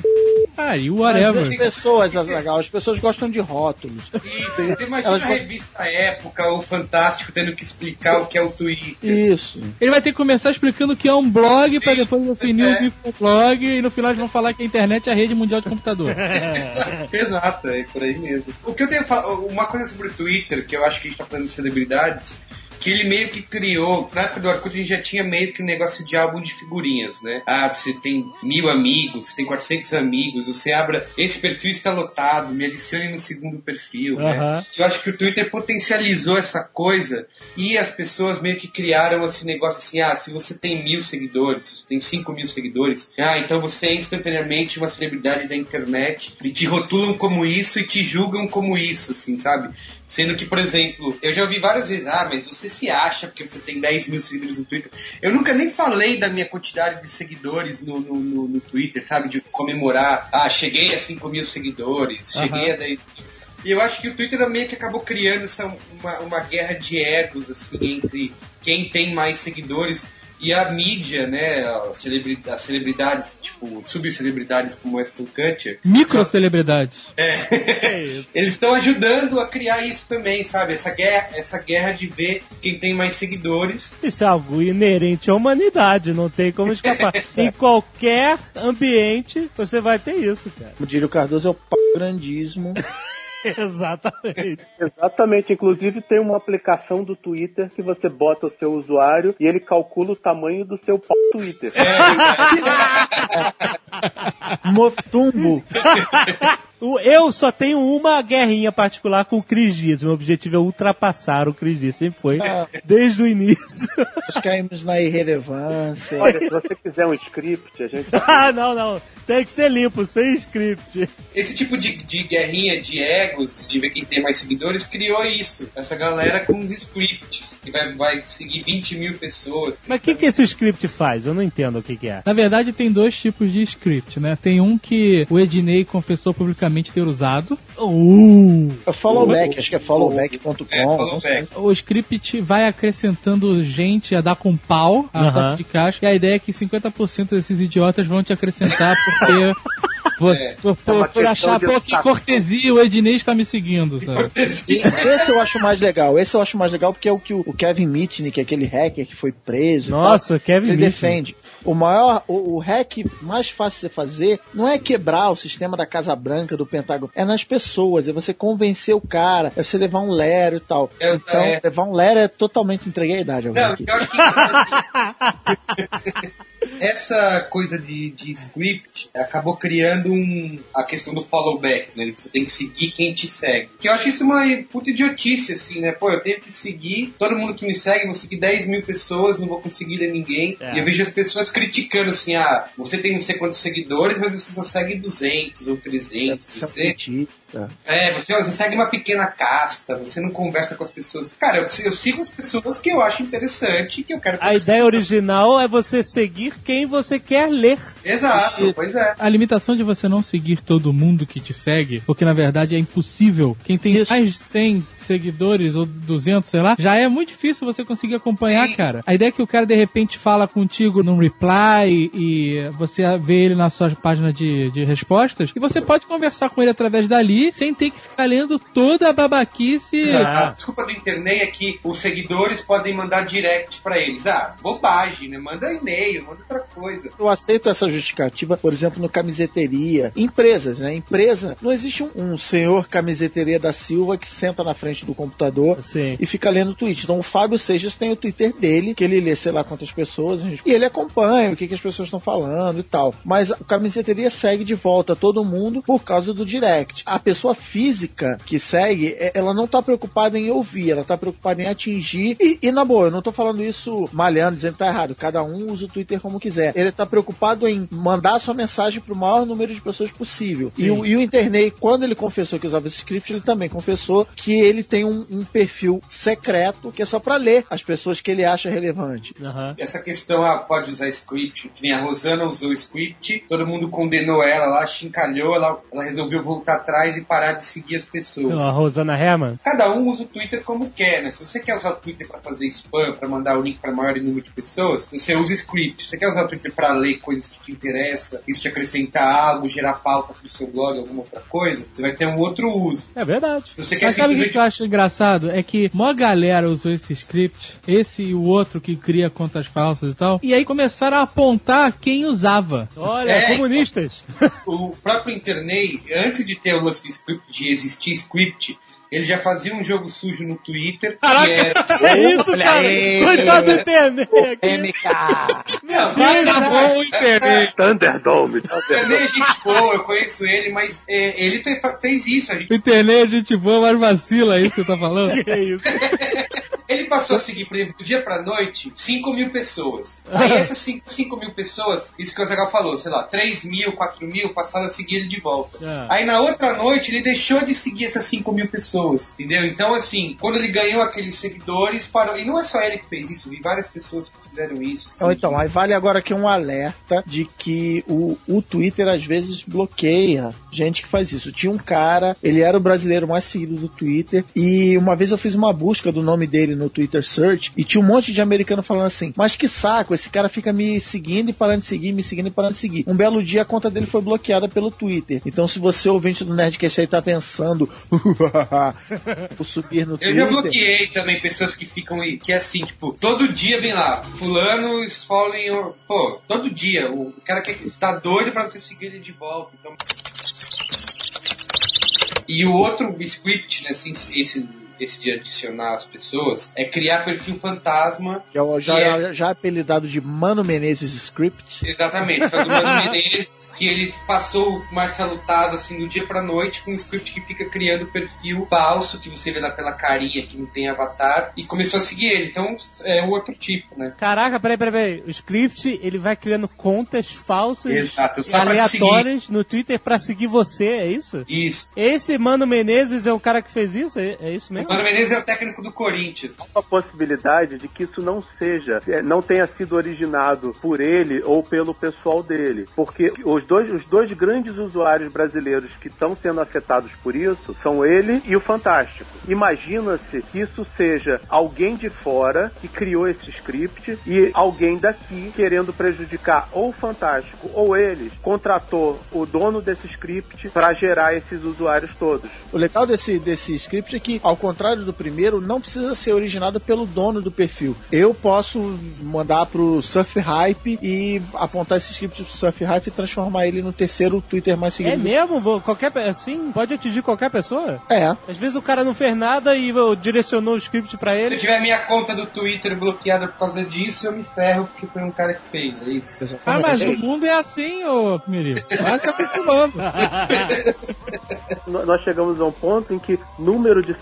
F: Pariu,
E: As
F: whatever.
E: pessoas, Azaghal, as pessoas gostam de rótulos.
D: Isso, você imagina
E: Elas
D: a
E: gostam-
D: revista Época ou Fantástico tendo que explicar o que é o Twitter.
E: Isso.
F: Ele vai ter que começar explicando o que é um blog pra depois definir
D: É.
F: o microblog e no final eles vão falar que a internet é a rede mundial de computador.
D: Exato, é por aí mesmo. O que eu tenho uma coisa sobre o Twitter, que eu acho que a gente tá falando de celebridades, que ele meio que criou, na época do Orkut a gente já tinha meio que um negócio de álbum de figurinhas, né? Ah, você tem mil amigos, você tem 400 amigos, você abra, esse perfil está lotado, me adicione no segundo perfil, né?
B: Aham.
D: Eu acho que o Twitter potencializou essa coisa e as pessoas meio que criaram esse negócio assim: ah, se você tem mil seguidores, se você tem cinco mil seguidores, ah, então você é instantaneamente uma celebridade da internet e te rotulam como isso e te julgam como isso, assim, sabe? Sendo que, por exemplo, eu já ouvi várias vezes, ah, mas você se acha porque você tem 10 mil seguidores no Twitter. Eu nunca nem falei da minha quantidade de seguidores no, no, no- no Twitter, sabe? De comemorar, ah, cheguei a 5 mil seguidores, cheguei a 10 mil. E eu acho que o Twitter meio que acabou criando essa, uma, uma guerra de egos, assim, entre quem tem mais seguidores. E a mídia, né, as celebri- as celebridades, tipo, subcelebridades como Aston Kutcher,
F: Microcelebridades.
B: É
D: eles estão ajudando a criar isso também, sabe? Essa guerra, essa guerra de ver quem tem mais seguidores.
B: Isso é algo inerente à humanidade, não tem como escapar. em qualquer ambiente você vai ter isso, cara.
E: Como diria o Cardoso, é o p grandismo.
B: Exatamente.
C: Exatamente. Inclusive tem uma aplicação do Twitter que você bota o seu usuário e ele calcula o tamanho do seu pau Twitter.
E: Motumbo.
B: Eu só tenho uma guerrinha particular com o Cris Dias. Meu objetivo é ultrapassar o Cris Dias. Sempre foi. Desde o início.
E: Nós caímos na irrelevância.
C: Olha, se você quiser um script, a gente
B: ah, não, não. Tem que ser limpo, sem script.
D: Esse tipo de, de guerrinha de egos, de ver quem tem mais seguidores, criou isso. Essa galera com os scripts, que vai, vai seguir 20 mil pessoas.
B: Mas o que, que esse script faz? Eu não entendo o que, que é.
F: Na verdade, tem dois tipos de script, né? Tem um que o Ednei confessou publicamente ter usado.
B: Uh!
E: É followback, acho que é followback.com.
D: É, followback.
F: O script vai acrescentando gente a dar com pau a
B: Aham.
F: toque de caixa. E a ideia é que 50% desses idiotas vão te acrescentar porque. Você, por, por-
C: uma
F: por achar, pô, que cortesia, o Ednei está me seguindo, sabe?
E: Esse eu acho mais legal. Esse eu acho mais legal porque é o que o o Kevin Mitnick, aquele hacker que foi preso.
B: Nossa,
E: tal,
B: Kevin
E: ele
B: Mitnick.
E: defende. O maior, o, o hack mais fácil de você fazer não é quebrar o sistema da Casa Branca, do Pentágono, é nas pessoas, é você convencer o cara, é você levar um lero e tal.
D: É,
E: então,
D: é.
E: levar um lero é totalmente entreguei a idade.
D: Não, pior que isso. Essa coisa de, de script acabou criando um, a questão do follow back, né? Você tem que seguir quem te segue. Que eu acho isso uma puta idiotice, assim, né? Pô, eu tenho que seguir todo mundo que me segue, vou seguir 10 mil pessoas, não vou conseguir ler ninguém.
B: É.
D: E eu vejo as pessoas criticando assim, ah, você tem não sei quantos seguidores, mas você só segue 200 ou 300.
E: Isso é
D: Você,
E: petista.
D: é, você, você segue uma pequena casta, você não conversa com as pessoas. Cara, eu, eu sigo as pessoas que eu acho interessante e que eu quero
B: A ideia original é você seguir quem você quer ler.
D: Exato, pois é.
F: A limitação de você não seguir todo mundo que te segue, porque na verdade é impossível. Quem tem
E: Isso.
F: mais de 100 seguidores ou 200, sei lá, já é muito difícil você conseguir acompanhar,
D: Sim.
F: cara. A ideia é que o cara de repente fala contigo num reply e você vê ele na sua página de, de respostas e você pode conversar com ele através dali sem ter que ficar lendo toda a babaquice.
B: Ah.
D: A desculpa do internet é que os seguidores podem mandar direct pra eles. Ah, bobagem, né? Manda e-mail, manda outra coisa.
E: Eu aceito essa justificativa, por exemplo, no camiseteria. Empresas, né? Empresa. Não existe um, um senhor camiseteria da Silva que senta na frente do computador
B: Sim.
E: e fica lendo tweet. Então o Fábio Seixas tem o Twitter dele, que ele lê sei lá quantas pessoas, e ele acompanha o que, que as pessoas estão falando e tal. Mas a camiseteria segue de volta todo mundo por causa do direct. A pessoa física que segue, é- ela não tá preocupada em ouvir, ela tá preocupada em atingir. E, e na boa, eu não tô falando isso malhando, dizendo que tá errado. Cada um usa o Twitter como quiser. Ele tá preocupado em mandar a sua mensagem pro maior número de pessoas possível. E o, e o Internei, quando ele confessou que usava esse script, ele também confessou que ele tem um, um perfil secreto que é só pra ler as pessoas que ele acha relevante.
B: Aham.
D: Essa questão, ah, pode usar script, que nem a Rosana usou script, todo mundo condenou ela, ela chincalhou, ela, ela resolveu voltar atrás e parar de seguir as pessoas.
B: A Rosana Herman?
D: Cada um usa o Twitter como quer, né? Se você quer usar o Twitter pra fazer spam, pra mandar o link pra maior número de pessoas, você usa script. Se você quer usar o Twitter pra ler coisas que te interessam, isso te acrescentar algo, gerar pauta pro seu blog, alguma outra coisa, você vai ter um outro uso.
B: É verdade.
D: Se você quer
F: Mas sabe o que eu acho engraçado? É que mó galera usou esse script, esse e o outro que cria contas falsas e tal, e aí começaram a apontar quem usava.
B: Olha,
D: É,
B: comunistas.
D: o próprio internet, antes de ter o lance de, script, de existir script, ele já fazia um jogo sujo no Twitter. Que era...
B: É isso, cara.
E: aí.
B: Coitado do internet.
E: MK!
D: Não,
F: Acabou o internet.
C: Thunderdome.
D: Internet é gente boa, eu conheço ele, mas é, ele fe- fez isso. A gente
F: internet é gente boa, mas vacila aí que você tá falando.
B: Que isso?
D: Ele passou a seguir, por exemplo, do dia pra noite, 5 mil pessoas. Aí essas 5 mil pessoas, isso que o Zagal falou, sei lá, 3 mil, 4 mil, passaram a seguir ele de volta.
B: Ah.
D: Aí na outra noite ele deixou de seguir essas 5 mil pessoas, entendeu? Então, assim, quando ele ganhou aqueles seguidores, parou. E não é só ele que fez isso, vi várias pessoas que fizeram isso. Assim.
E: então, aí vale agora aqui um alerta de que o, o Twitter às vezes bloqueia gente que faz isso. Tinha um cara, ele era o brasileiro mais seguido do Twitter, e uma vez eu fiz uma busca do nome dele no Twitter Search, e tinha um monte de americano falando assim: Mas que saco, esse cara fica me seguindo e parando de seguir, me seguindo e parando de seguir. Um belo dia a conta dele foi bloqueada pelo Twitter. Então, se você, ouvinte do Nerdcast aí, tá pensando o subir no
D: Eu
E: Twitter.
D: já bloqueei também pessoas que ficam e- que é assim, tipo, todo dia vem lá, fulano is your... Pô, todo dia, o cara que tá doido pra você seguir ele de volta. Então... E o outro script, né, assim, esse, esse de adicionar as pessoas, é criar perfil fantasma.
E: Que é o já,
D: que é-
E: já apelidado de Mano Menezes Script.
D: Exatamente, foi do Mano Menezes, que ele passou o Marcelo Taz assim do dia pra noite com um script que fica criando perfil falso, que você vê lá pela carinha que não tem avatar, e começou a seguir ele. Então é o outro tipo, né?
B: Caraca, peraí, peraí, peraí. O script, ele vai criando contas falsas
D: Exato,
B: e aleatórias no Twitter pra seguir você, é isso?
D: Isso.
B: Esse Mano Menezes é o cara que fez isso? É, é isso mesmo?
D: Mano Menezes é o técnico do Corinthians.
C: a possibilidade de que isso não seja, é, não tenha sido originado por ele ou pelo pessoal dele. Porque os dois, os dois grandes usuários brasileiros que estão sendo afetados por isso são ele e o Fantástico. Imagina-se que isso seja alguém de fora que criou esse script e alguém daqui querendo prejudicar ou o Fantástico ou eles contratou o dono desse script para gerar esses usuários todos.
E: O legal desse, desse script é que, ao contrário do primeiro, não precisa ser originado pelo dono do perfil. Eu posso mandar pro Surf Hype e apontar esse script pro Surf Hype e transformar ele no terceiro Twitter mais seguido.
B: É mesmo? Vou- Qualquer, assim, pode atingir qualquer pessoa?
E: É.
B: Às vezes o cara não fez nada e direcionou o script pra
D: Se eu
B: ele.
D: tiver minha conta do Twitter bloqueada por causa disso, eu me ferro porque foi um cara que fez, é isso.
F: Ah, mas o mundo é assim, ô Miriam. Vai se acostumando.
C: Nós chegamos a um ponto em que número de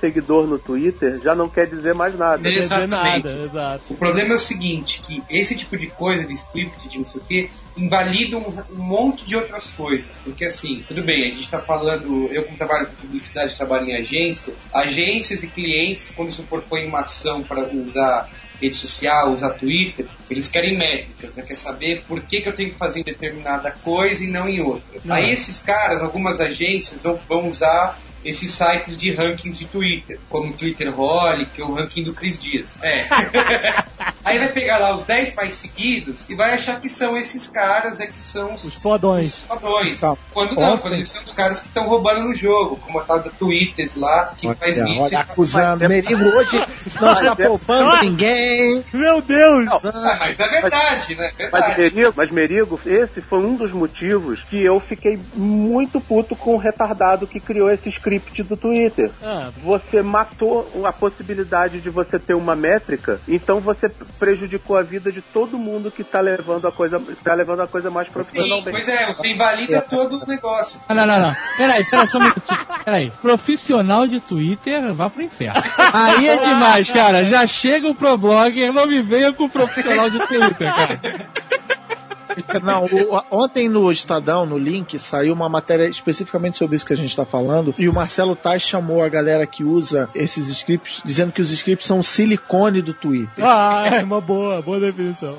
C: seguidor no Twitter já não quer dizer mais nada.
B: Não
D: Exatamente.
B: nada.
D: O problema é o seguinte, que esse tipo de coisa, de script, de não sei o quê, invalida um, um monte de outras coisas. Porque assim, tudo bem, a gente tá falando, eu como trabalho com publicidade, trabalho em agência, agências e clientes, quando se propõe uma ação para usar rede social, usar Twitter, eles querem métricas, né? Quer saber por que, que eu tenho que fazer em determinada coisa e não em outra. Aí esses caras, algumas agências vão, vão usar esses sites de rankings de Twitter, como o Twitter Holic ou o ranking do Cris Dias. É. Aí vai pegar lá os 10 mais seguidos e vai achar que são esses caras, é que são os
B: Os fodões.
D: padrões.
E: Tá.
D: Quando não,
E: Ontem-
D: quando eles são os caras que estão roubando no jogo, como a tal da Twitters lá, que faz isso.
E: olha, acusando. Merigo hoje não está poupando ninguém.
B: Meu Deus!
D: Ah, mas é verdade, né? É
C: Mas
D: verdade.
C: Merigo, mas Merigo, esse foi um dos motivos que eu fiquei muito puto com o retardado que criou esse script do Twitter.
B: Ah,
C: Você matou a possibilidade de você ter uma métrica, então você prejudicou a vida de todo mundo que tá levando a coisa, tá levando a coisa mais
D: Sim,
C: profissionalmente.
D: pois é, você invalida todo o negócio.
F: Ah, não, não, não. Peraí, peraí, só um minutinho. Peraí. Profissional de Twitter, vá pro inferno. Aí é demais, cara. Já chega o ProBlogger, não me venha com o profissional de Twitter, cara.
E: Não, o- ontem no Estadão, no link, saiu uma matéria especificamente sobre isso que a gente está falando. E o Marcelo Tais chamou a galera que usa esses scripts, dizendo que os scripts são o silicone do Twitter.
B: ah, é uma boa, boa definição.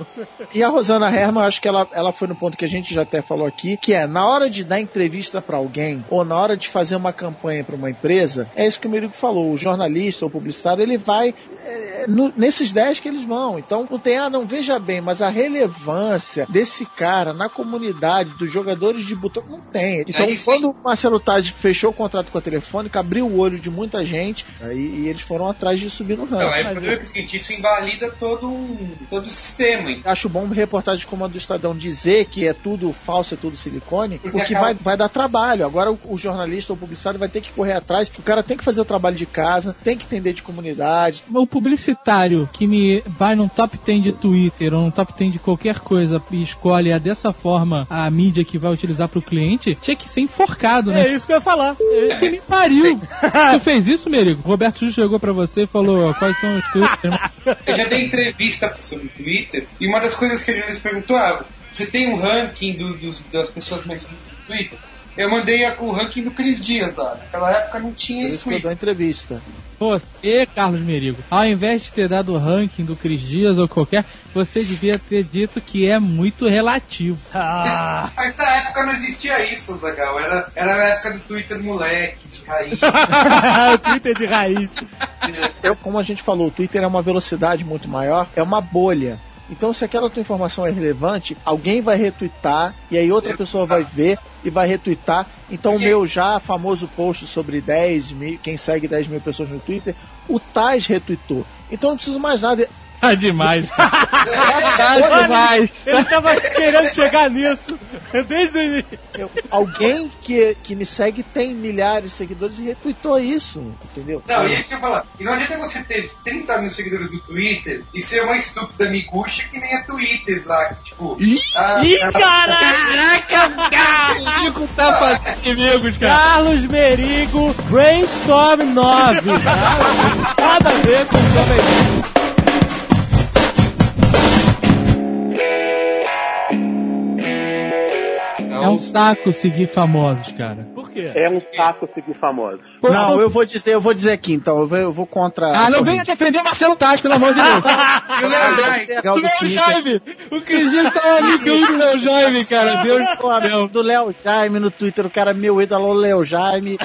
E: E a Rosana Herman, acho que ela, ela foi no ponto que a gente já até falou aqui, que é na hora de dar entrevista para alguém ou na hora de fazer uma campanha para uma empresa, é isso que o Merigo falou. O jornalista ou publicitário, ele vai é, no- nesses 10 que eles vão. Então não tem, ah, não veja bem, mas a relevância desse cara na comunidade, dos jogadores de botão, não tem. Então, quando o Marcelo Taz fechou o contrato com a Telefônica, abriu o olho de muita gente aí, e eles foram atrás de subir no ranking.
D: Então, aí o problema é que é o seguinte, isso invalida todo, um, todo o sistema. então.
E: Acho bom reportagem como a do Estadão dizer que é tudo falso, é tudo silicone,
D: Porque
E: porque
D: acaba-
E: vai, vai dar trabalho. Agora o, o jornalista ou o publicitário vai ter que correr atrás, o cara tem que fazer o trabalho de casa, tem que entender de comunidade.
F: O publicitário que me vai num top 10 de Twitter ou num top 10 de qualquer coisa e escolhe a dessa forma a mídia que vai utilizar pro cliente, tinha que ser enforcado, né?
B: É isso que eu ia falar. É-
F: Que me pariu! tu fez isso, Merigo? Roberto Ju chegou pra você e falou quais são os Twitter.
D: Eu já dei entrevista sobre o Twitter e uma das coisas que a jornalista perguntou, ah, você tem um ranking do- dos- das pessoas mais seguidas do Twitter? Eu mandei a- o ranking do Cris Dias lá. Naquela época não tinha
E: isso eu
D: tweet.
E: entrevista.
F: Você, Carlos Merigo, ao invés de ter dado o ranking do Cris Dias ou qualquer, você devia ter dito que é muito relativo.
B: Ah,
D: Mas na época não existia isso, Zagal. Era, era a época do Twitter moleque, de raiz.
B: o Twitter de raiz.
E: Eu, como a gente falou, o Twitter é uma velocidade muito maior, é uma bolha. Então, se aquela tua informação é relevante, alguém vai retweetar e aí outra pessoa vai ver e vai retweetar. Então, o meu já famoso post sobre 10 mil, quem segue 10 mil pessoas no Twitter, o Tais retweetou. Então, não preciso mais nada.
F: Tá demais. tá demais.
B: Ele tava querendo chegar nisso desde o início.
E: Eu- alguém que, que me segue tem milhares de seguidores e retweetou isso, entendeu?
D: Não, e isso que eu ia falar. E não adianta você ter 30 mil seguidores no Twitter e ser uma estúpida miguxa que nem a Twitters lá, que tipo. ah,
B: Ih, caraca!
F: Merigo tá fazendo inimigos, cara.
B: Carlos Merigo, Brainstorm 9. tá? Nada a ver com o Jovem
F: um saco seguir famosos, cara.
B: Por quê?
C: É um saco seguir famosos.
E: Não, eu vou dizer, eu vou dizer aqui, então, eu vou, eu vou contra.
F: Ah, não venha defender o Marcelo Taz, pelo amor de Deus.
D: e o Léo
E: do.
F: Jaime! O Cristiano tá um amigão do Léo Jaime, cara. Deus
E: Pô, amigo do Léo Jaime no Twitter, o cara meu ídolo, Léo Jaime.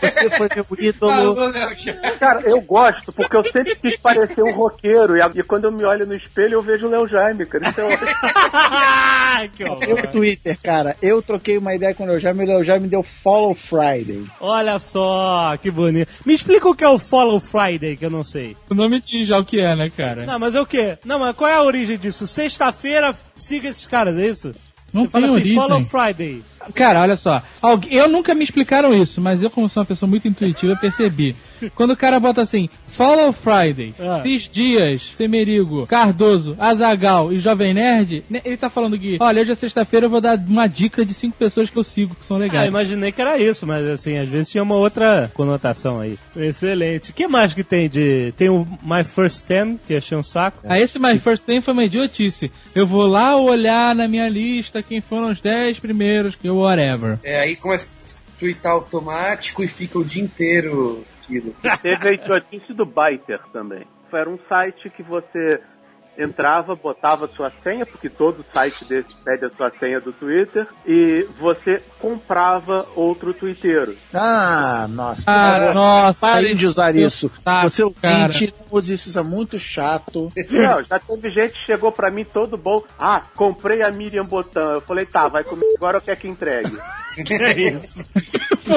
E: Você foi meu ídolo.
D: Jai.
C: Cara, eu gosto porque eu sempre quis parecer um roqueiro. E, a- e quando eu me olho no espelho, eu vejo o Léo Jaime, cara. Ótimo.
B: que
E: Eu
B: horror.
E: Twitter, cara, eu troquei uma ideia com o Léo Jaime e o Léo Jaime me deu Follow Friday.
B: Olha só, que bonito. Me explica o que é o Follow Friday, que eu não sei.
F: O nome diz já o que é, né, cara?
B: Não, mas é o quê? Não, mas qual é a origem disso? Sexta-feira, siga esses caras, é isso?
F: Não
B: Você fala
F: tem
B: assim,
F: origem.
B: Follow Friday.
F: Cara, olha só. Eu nunca me explicaram isso, mas eu, como sou uma pessoa muito intuitiva, percebi. Quando o cara bota assim, Follow Friday,
B: Ah.
F: Dias, Semerigo, Cardoso, Azagal e Jovem Nerd, né, ele tá falando que, olha, hoje é sexta-feira, eu vou dar uma dica de cinco pessoas que eu sigo, que são
B: Ah,
F: legais.
B: imaginei que era isso, mas assim, às vezes tinha uma outra conotação aí. Excelente. O que mais que tem de. Tem o My First Ten, que achei um saco.
F: Aí esse My First Ten foi uma idiotice. Eu vou lá olhar na minha lista quem foram os 10 primeiros, que eu whatever.
D: É, aí começa a tweetar automático e fica o dia inteiro aquilo.
C: Teve a idiotice do Biter também. Era um site que você entrava, botava sua senha, porque todo site desse pede a sua senha do Twitter, e você comprava outro twitteiro.
E: Ah, nossa.
F: Ah, nossa,
E: Parem de usar isso.
F: saco,
E: Você ouvinte, não use isso, isso é muito chato.
C: Não, já teve gente que chegou pra mim todo bom. Ah, comprei a Miriam Botão. Eu falei, tá, vai comigo agora eu quero que entregue.
B: Que é isso?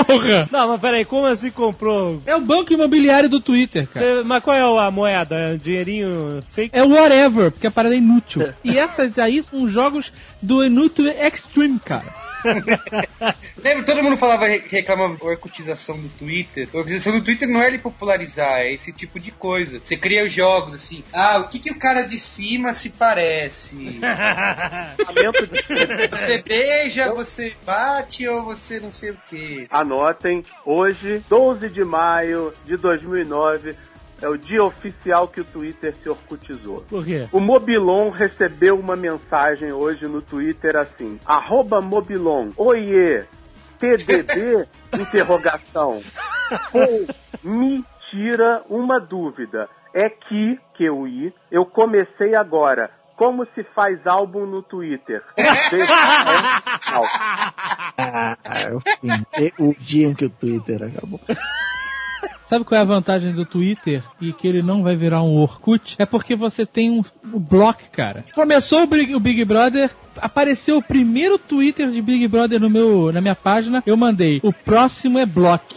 F: Porra!
B: Não, mas peraí, como assim comprou?
F: É o banco imobiliário do Twitter, cara.
B: Você- mas qual é a moeda? É um dinheirinho fake?
F: É whatever, porque a parada é inútil. E essas aí são jogos do Inútil Extreme, cara.
D: Lembra, todo mundo falava, re- reclamava da orcutização do Twitter. A orcutização do Twitter não é ele popularizar, é esse tipo de coisa. Você cria os jogos assim, ah, o que, que o cara de cima se parece? Você beija, você bate ou você não sei o quê.
C: Anotem, hoje, 12 de maio de 2009, é o dia oficial que o Twitter se orcutizou.
B: Por quê?
C: O Mobilon recebeu uma mensagem hoje no Twitter assim: arroba Mobilon, oiê, TDD? interrogação. Pô, me tira uma dúvida. É que, que eu i, eu comecei agora. Como se faz álbum no Twitter?
E: Ah, é o fim. O dia em que o Twitter acabou.
F: Sabe qual é a vantagem do Twitter e que ele não vai virar um Orkut? É porque você tem um, um bloco, cara. Começou o Big, o Big Brother, apareceu o primeiro Twitter de Big Brother no meu, na minha página, eu mandei. O próximo é block.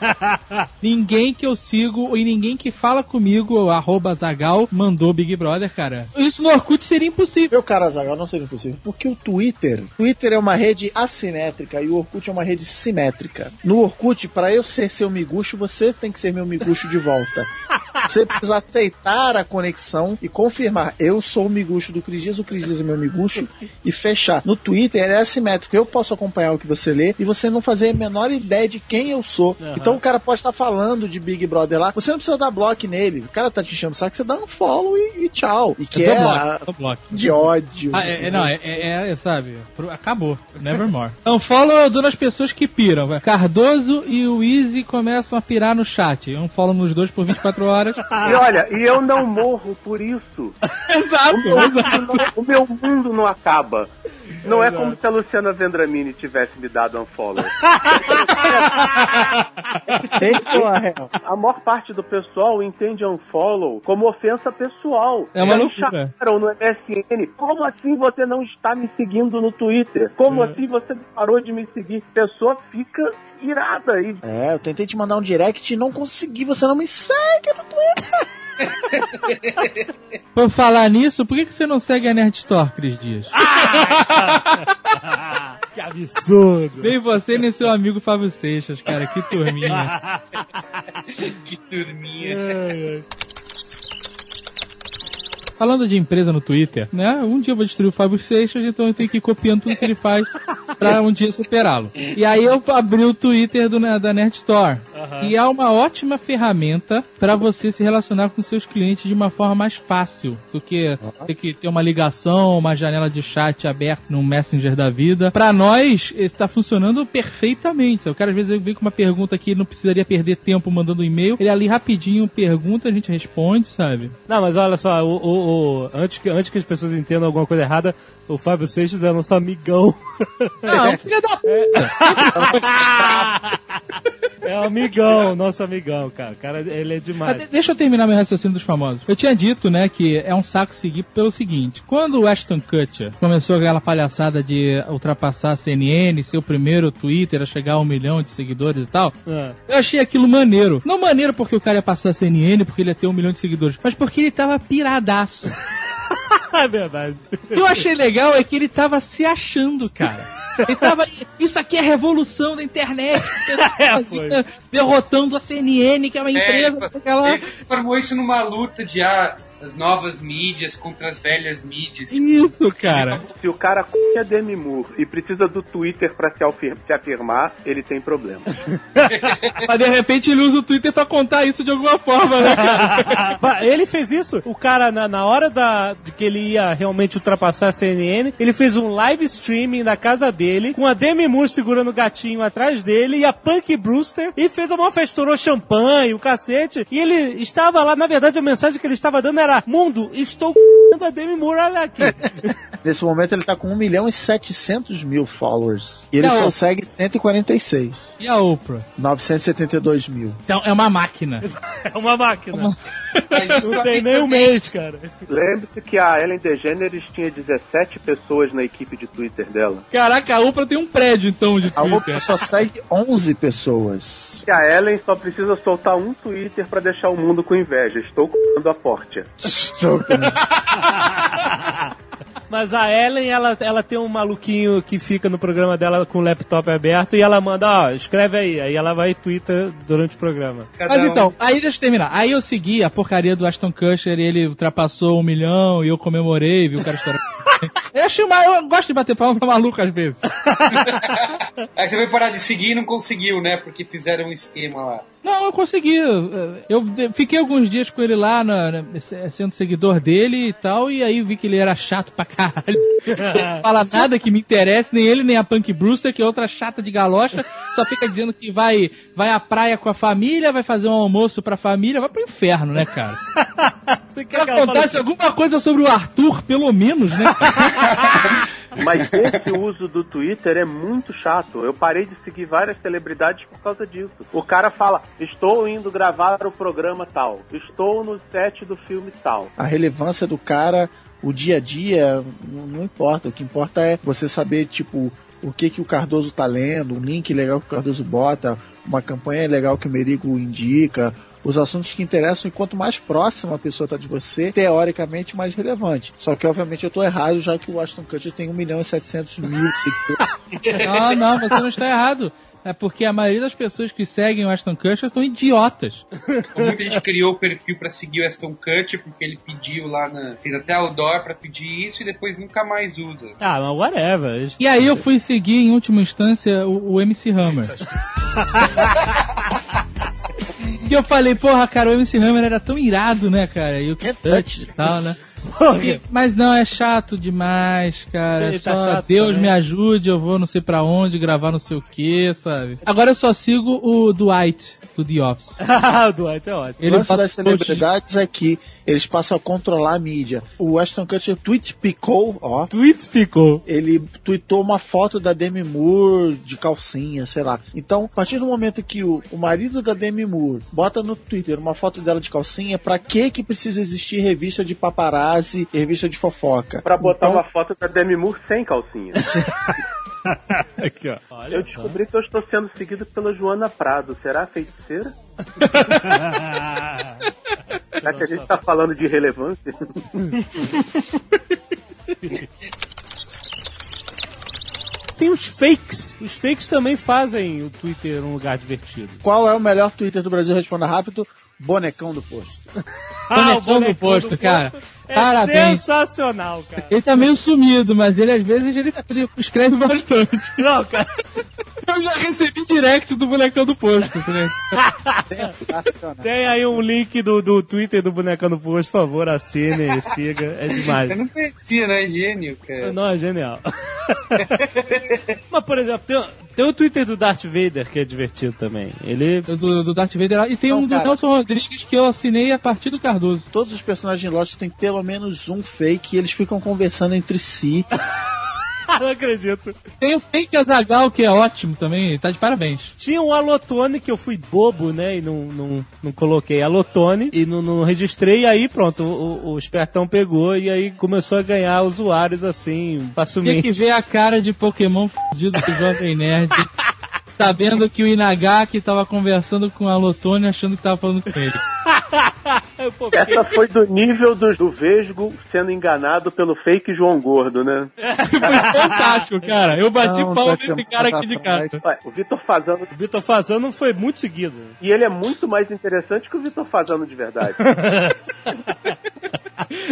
F: ninguém que eu sigo e ninguém que fala comigo, arroba Zagal, mandou Big Brother, cara. Isso no Orkut seria impossível.
E: Meu cara, Zagal, não seria impossível. Porque o Twitter, Twitter é uma rede assimétrica e o Orkut é uma rede simétrica. No Orkut, para eu ser seu miguxo, você tem que ser meu miguxo de volta. Você precisa aceitar a conexão e confirmar. Eu sou o miguxo do Cris Dias, o Cris Dias é meu miguxo, e fechar. No Twitter é assimétrico. Eu posso acompanhar o que você lê e você não fazer a menor ideia de quem eu sou. Então o cara pode estar falando de Big Brother lá. Você não precisa dar bloco nele. O cara tá te enchendo o saco, você dá um follow e, e tchau. E que
F: Eu
E: é a-
F: bloco, eu
E: de ódio.
F: Ah, é, é, não, é, é, é, sabe, pro- acabou. Nevermore. Então, follow eu dou nas pessoas que piram. vai. Cardoso e o Easy começam a pirar no chat. Um follow nos dois por 24 horas.
C: E olha, e eu não morro por isso.
F: exato,
C: O meu,
F: exato.
C: o meu mundo não acaba. Não é como se a Luciana Vendramini tivesse me dado um follow.
E: Feito a
C: maior parte do pessoal entende unfollow como ofensa pessoal.
F: É uma loucura.
C: chamaram no MSN. Como assim você não está me seguindo no Twitter? Como assim você parou de me seguir? A pessoa fica irada e
E: É, eu tentei te mandar um direct e não consegui. Você não me segue no Twitter.
F: Por falar nisso, por que, você não segue a Nerd Store, Cris Dias?
B: que absurdo.
F: Nem você nem seu amigo Fábio Seixas, cara. Que turminha.
D: que turminha.
F: Falando de empresa no Twitter, né? Um dia eu vou destruir o Fábio Seixas, então eu tenho que ir copiando tudo que ele faz pra um dia superá-lo. E aí eu abri o Twitter do, da Nerd Store. E é uma ótima ferramenta para você se relacionar com seus clientes de uma forma mais fácil do que ter que ter uma ligação, uma janela de chat aberta no Messenger da vida. Para nós, está funcionando perfeitamente. O cara às vezes vem com uma pergunta que não precisaria perder tempo mandando um e-mail. Ele ali rapidinho pergunta, a gente responde, sabe?
B: Não, mas olha só, o, o- o- antes, que, antes que as pessoas entendam alguma coisa errada, o Fábio Seixas é nosso amigão.
F: Não, filha da
B: É um amigão, nosso amigão, cara. Cara, ele é demais.
F: de- deixa eu terminar meu raciocínio dos famosos. Eu tinha dito, né, que é um saco seguir pelo seguinte: quando o Ashton Kutcher começou aquela palhaçada de ultrapassar a CNN, ser o primeiro Twitter a chegar a um milhão de seguidores e tal,
B: É.
F: eu achei aquilo maneiro. Não maneiro porque o cara ia passar a CNN, porque ele ia ter um milhão de seguidores, mas porque ele tava piradaço.
B: É verdade.
F: O que eu achei legal é que ele tava se achando, cara. Ele tava. Isso aqui é a revolução da internet.
B: É, foi.
F: derrotando a CNN, que é uma empresa.
D: É,
F: aquela...
D: Ele transformou isso numa luta de ah, as novas mídias contra as velhas mídias.
F: Isso, cara.
C: se o cara é Demi Moore e precisa do Twitter pra se, afir- se afirmar, ele tem problema.
F: Mas de repente ele usa o Twitter pra contar isso de alguma forma, né, cara?
B: Ele fez isso. O cara, na, na hora da, de que ele ia realmente ultrapassar a CNN, ele fez um live streaming na casa dele, com a Demi Moore segurando o gatinho atrás dele e a Punk Brewster, e fez uma festa, estourou champanhe, o cacete. E ele estava lá, na verdade, a mensagem que ele estava dando era: Mundo, estou c***ando a Demi Moore, olha aqui.
E: Nesse momento ele tá com 1 milhão e 700 mil followers. E ele
F: Não.
E: só segue 146.
F: E a Oprah?
E: 972 mil.
F: Então é uma máquina.
B: É uma máquina.
D: Mas
B: Não tem nem um mês, cara.
C: Lembre-se que a Ellen DeGeneres tinha 17 pessoas na equipe de Twitter dela.
F: Caraca, a Oprah tem um prédio então de
E: A outra
F: Twitter.
E: só segue 11 pessoas.
C: E a Ellen só precisa soltar um Twitter pra deixar o mundo com inveja. Estou c***ando a Portia.
B: Mas a Ellen, ela, ela tem um maluquinho que fica no programa dela com o laptop aberto e ela manda, ó, escreve aí. Aí ela vai e twitta durante o programa.
D: cada
F: Mas
D: um-
F: então, aí deixa eu terminar. Aí eu segui a porcaria do Ashton Kutcher e ele ultrapassou um milhão e eu comemorei, vi o cara estourar. Eu achei uma, eu gosto de bater palma pra maluco às vezes.
D: Aí você vai parar de seguir e não conseguiu, né? Porque fizeram um esquema lá.
F: Não, eu consegui. Eu fiquei alguns dias com ele lá, na- na- sendo seguidor dele e tal, e aí vi que ele era chato pra caralho. Não fala nada que me interesse, nem ele, nem a Punk Brewster, que é outra chata de galocha, só fica dizendo que vai, vai à praia com a família, vai fazer um almoço pra família, vai pro inferno, né, cara?
B: Você
F: Se
B: quer que
F: acontece alguma coisa sobre o Arthur, pelo menos, né?
C: Mas esse uso do Twitter é muito chato. Eu parei de seguir várias celebridades por causa disso. O cara fala: Estou indo gravar o programa tal. Estou no set do filme tal.
E: A relevância do cara, o dia a dia, não, importa. O que importa é você saber, tipo, o que, que o Cardoso tá lendo, um link legal que o Cardoso bota, uma campanha legal que o Merigo indica, os assuntos que interessam, e quanto mais próxima a pessoa tá de você, teoricamente mais relevante. Só que, obviamente, eu tô errado, já que o Ashton Kutcher tem 1 milhão e 700 mil seguidores.
F: Não, não, você não está errado. É porque a maioria das pessoas que seguem o Ashton Kutcher estão idiotas.
D: Muita gente criou o perfil pra seguir o Aston Kutcher porque ele pediu lá na. fez até outdoor pra pedir isso e depois nunca mais usa.
B: Ah, mas whatever.
F: E aí eu fui seguir, em última instância, o, o MC Hammer. E eu falei, porra, cara, o MC Hammer era tão irado, né, cara? E o que touch e tal, né? E- mas não, é chato demais, cara.
B: Ele
F: É
B: tá
F: só
B: chato
F: Deus
B: também.
F: me ajude, eu vou não sei pra onde, gravar não sei o que, sabe? Agora eu só sigo o Dwight, do The Office.
B: O Dwight é ótimo.
E: O
F: Ele
E: lance
F: bota
E: das celebridades é que eles passam a controlar a mídia. O Ashton Kutcher tweet picou, ó.
B: Tweets ficou.
E: Ele tweetou uma foto da Demi Moore de calcinha, sei lá. Então, a partir do momento que o, o marido da Demi Moore bota no Twitter uma foto dela de calcinha, pra que que precisa existir revista de paparazzi e revista de fofoca?
C: Pra botar
E: Então,
C: uma foto da Demi Moore sem calcinha.
B: Aqui, ó. Olha
C: Eu descobri que eu estou sendo seguido pela Joana Prado. Será feiticeira? Já que a gente tá falando de relevância.
B: Tem os fakes. Os fakes também fazem o Twitter um lugar divertido.
E: Qual é o melhor Twitter do Brasil? Responda rápido. Bonecão do posto.
B: Ah, o
F: Bonecão do posto, cara.
B: É
F: Parabéns.
B: sensacional, cara.
F: Ele tá meio sumido, mas ele às vezes ele, ele escreve bastante.
B: Não, cara.
F: Eu já recebi direct do bonecão do posto, né?
E: Sensacional.
B: Tem aí um link do, do Twitter do Bonecão do Posto, por favor, assine, siga. É demais.
D: Eu não conhecia, né? Gênio, cara.
B: Não, é genial. Mas, por exemplo, tem, tem o Twitter do Darth Vader, que é divertido também. Ele.
F: Do, do Darth Vader. E tem
E: Não,
F: um do
E: cara.
F: Nelson Rodrigues que eu assinei a partir do Cardoso.
E: Todos os personagens de Lost têm pelo menos um fake e eles ficam conversando entre si.
B: não acredito.
F: Tem o Fake Azagal, que é ótimo também, tá de parabéns.
B: Tinha um Alotone que eu fui bobo, né? E não, não, não coloquei Alotone e não, não registrei. E aí, pronto, o, o, espertão pegou e aí começou a ganhar usuários assim,
F: Tem
B: facilmente.
F: que ver a cara de Pokémon fudido do Jovem Nerd. Sabendo que o Inagaki tava conversando com a Lotone achando que tava falando com ele.
C: Essa foi do nível do, do Vesgo sendo enganado pelo fake João Gordo, né?
F: Foi fantástico, cara. Eu bati
E: Não,
F: pau
E: tá
F: nesse cara aqui de casa.
C: Ué, o Vitor Fazano.
B: O Vitor Fazano foi muito seguido.
C: E ele é muito mais interessante que o Vitor Fazano de verdade.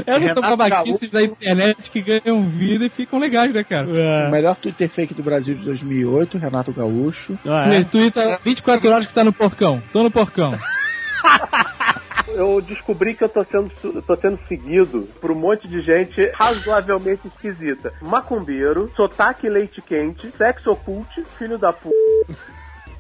F: Essas são babaquices da internet que ganham vida e ficam legais, né, cara?
E: O
B: É.
E: melhor Twitter fake do Brasil de 2008, Renato Gaúcho.
B: Ah,
F: Ele
B: é?
F: twitta 24 horas que tá no porcão. Tô no porcão.
C: Eu descobri que eu tô sendo, tô sendo seguido por um monte de gente razoavelmente esquisita. Macumbeiro, sotaque leite quente, sexo oculte, filho da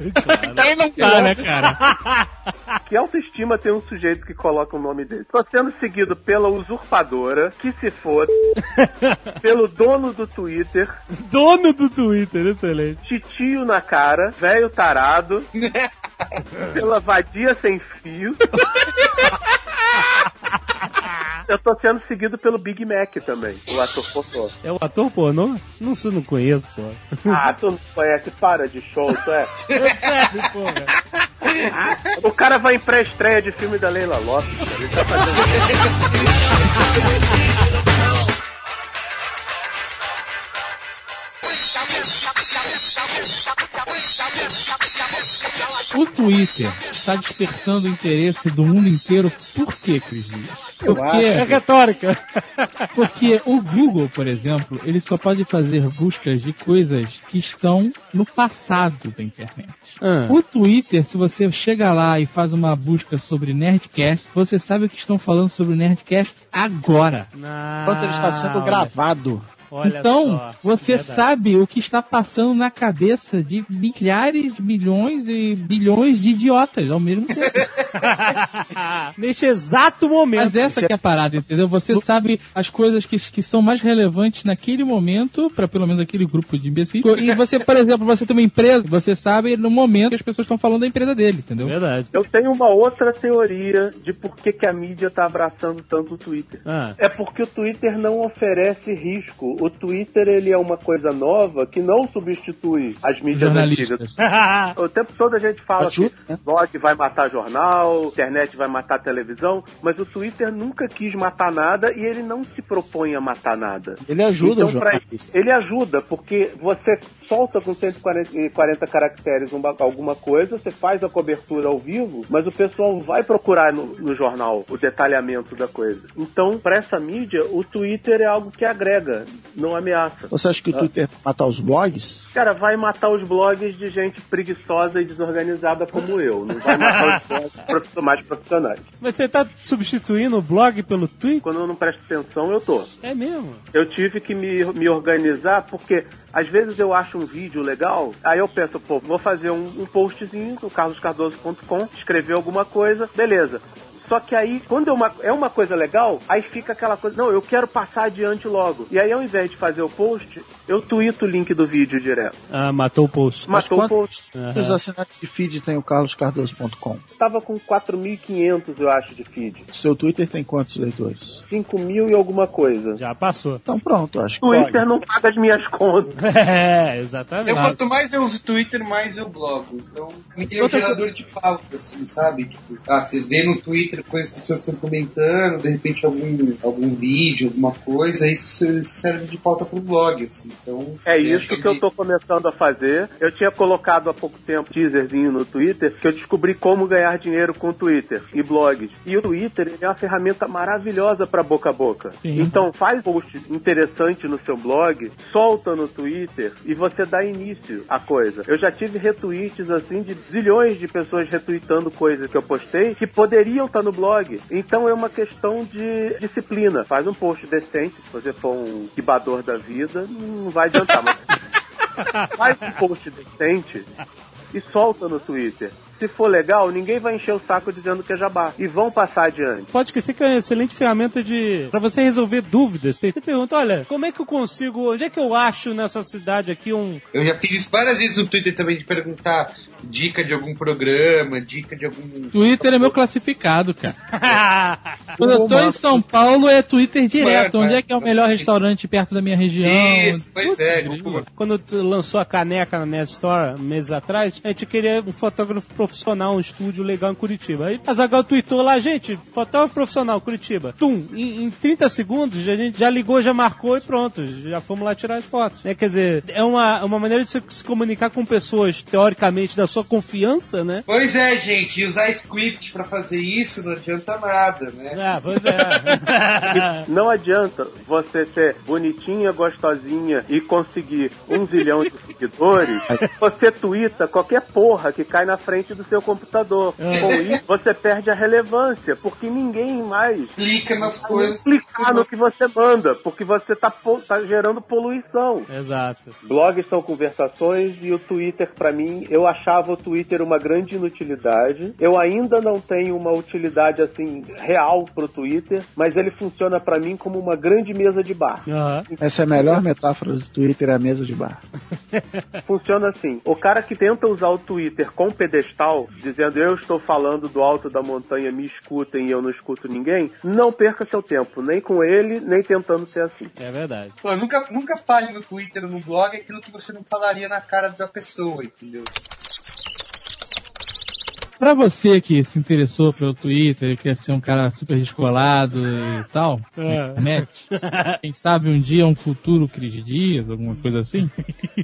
C: puta.
F: Aí não tá, né, cara?
C: Que autoestima tem um sujeito que coloca o nome dele? Tô sendo seguido pela usurpadora, que se foda, pelo dono do Twitter,
B: Dono do Twitter, excelente.
C: titio na cara, velho tarado, pela vadia sem fio. Eu tô sendo seguido pelo Big Mac também, o ator pornô.
B: É o ator pornô? Não sei, não conheço, pô.
C: Ah, tu não conhece, para de show, tu é?
B: É sério, porra.
C: O cara vai em pré-estreia de filme da Leila Lopes, cara. Ele tá fazendo...
F: O Twitter está despertando o interesse do mundo inteiro. Por quê, Cris Porque,
B: É retórica.
F: porque o Google, por exemplo, ele só pode fazer buscas de coisas que estão no passado da internet.
B: Ah.
F: O Twitter, se você chega lá e faz uma busca sobre Nerdcast, você sabe o que estão falando sobre o Nerdcast agora.
E: Enquanto ele está sendo
B: olha-
E: gravado.
B: Olha
F: então,
B: só,
F: você
B: verdade.
F: sabe o que está passando na cabeça de milhares, milhões e bilhões de idiotas ao mesmo tempo.
B: Neste exato momento.
F: Mas essa que é a parada, entendeu? Você sabe as coisas que, que são mais relevantes naquele momento, para pelo menos aquele grupo de imbecis. E você, por exemplo, você tem uma empresa, você sabe no momento que as pessoas estão falando da empresa dele, entendeu?
B: Verdade.
C: Eu tenho uma outra teoria de por que, que a mídia tá abraçando tanto o Twitter.
B: Ah.
C: É porque o Twitter não oferece risco. O Twitter ele é uma coisa nova que não substitui as mídias antigas.
F: Jornalistas.
C: O tempo todo a gente fala
E: Ajuda,
C: que
E: né?
C: blog vai matar jornal, internet vai matar televisão, mas o Twitter nunca quis matar nada e ele não se propõe a matar nada.
E: Ele ajuda
C: Então, pra- ele ajuda, porque você solta com 140 caracteres uma- alguma coisa, você faz a cobertura ao vivo, mas o pessoal vai procurar no, no jornal o detalhamento da coisa. Então, para essa mídia, o Twitter é algo que agrega, não ameaça.
E: Você acha que o Twitter vai matar os blogs?
C: Cara, vai matar os blogs de gente preguiçosa e desorganizada como eu. Não vai matar os blogs mais profissionais.
B: Mas você tá substituindo o blog pelo Twitter?
C: Quando eu não presto atenção, eu tô.
B: É mesmo.
C: Eu tive que me, me organizar porque às vezes eu acho um vídeo legal, aí eu penso, pô, vou fazer um, um postzinho no carloscardoso.com, escrever alguma coisa, beleza. Só que aí, quando é uma, é uma coisa legal, aí fica aquela coisa, não, eu quero passar adiante logo. E aí, ao invés de fazer o post, eu tweeto o link do vídeo direto.
B: Ah, matou o post.
C: Matou o
E: quantos-
C: post.
E: Os assinantes de feed tem o carloscardoso.com.
C: Tava com 4.500, eu acho, de feed.
E: Seu Twitter tem quantos leitores?
C: 5 mil e alguma coisa.
B: Já passou.
E: Então pronto, acho que
C: Twitter
E: pode.
C: não paga as minhas contas.
B: É, exatamente.
D: Eu, quanto mais eu uso Twitter, mais eu blogo. Então, me tem um gerador de pauta, assim, sabe? Tipo, ah, você vê no Twitter coisas que as pessoas estão comentando, de repente algum, algum vídeo, alguma coisa, isso se- serve de pauta pro blog, assim. Então,
C: É
D: eu
C: isso
D: acho
C: que eu tô começando a fazer. Eu tinha colocado há pouco tempo teaserzinho no Twitter que eu descobri como ganhar dinheiro com o Twitter e blogs. E o Twitter é uma ferramenta maravilhosa para boca a boca.
F: Sim.
C: Então faz post interessante no seu blog, solta no Twitter e você dá início à coisa. Eu já tive retweets assim de zilhões de pessoas retweetando coisas que eu postei que poderiam estar no blog. Então é uma questão de disciplina. Faz um post decente, se você for um quibador da vida, não vai adiantar. Mas faz um post decente e solta no Twitter. Se for legal, ninguém vai encher o saco dizendo que é jabá. E vão passar adiante.
B: Pode esquecer que é uma excelente ferramenta de para você resolver dúvidas. Você pergunta, olha, como é que eu consigo, onde é que eu acho nessa cidade aqui um
D: Eu já fiz isso várias vezes no Twitter também, de perguntar dica de algum programa, dica de algum...
F: Twitter é meu classificado, cara. Quando eu tô em São Paulo é Twitter direto.
D: Mano,
F: Onde é que é o melhor restaurante perto da minha região?
D: Isso, pois é. Tipo,
B: Quando tu lançou a caneca na Net Store meses atrás, a gente queria um fotógrafo profissional, um estúdio legal em Curitiba. Aí a Zagal tweetou lá, gente, fotógrafo profissional, Curitiba. Tum, em, em 30 segundos a gente já ligou, já marcou e pronto, já fomos lá tirar as fotos. É, quer dizer, é uma, uma maneira de você se comunicar com pessoas, teoricamente, da sua confiança, né?
D: Pois é, gente, usar script pra fazer isso não adianta nada, né?
B: Ah, pois é.
C: Não adianta você ser bonitinha, gostosinha e conseguir um zilhão de seguidores. Você twitta qualquer porra que cai na frente do seu computador. Com isso, você perde a relevância, porque ninguém mais
D: Clica nas coisas.
C: clicar no que você manda, porque você tá, tá gerando poluição.
B: Exato.
C: Blogs são conversações e o Twitter, pra mim, eu achava o Twitter uma grande inutilidade. Eu ainda não tenho uma utilidade assim real pro Twitter, mas ele funciona pra mim como uma grande mesa de bar.
B: Aham.
E: Essa é a melhor metáfora do Twitter, é a mesa de bar.
C: Funciona assim: o cara que tenta usar o Twitter com pedestal, dizendo eu estou falando do alto da montanha, me escutem e eu não escuto ninguém, não perca seu tempo, nem com ele, nem tentando ser assim.
B: É verdade.
D: Pô, nunca, nunca fale no Twitter no blog aquilo que você não falaria na cara da pessoa, entendeu?
F: Pra você que se interessou pelo Twitter e quer ser um cara super descolado e tal,
B: É.
F: na internet, quem sabe um dia, um futuro Cris Dias, alguma coisa assim,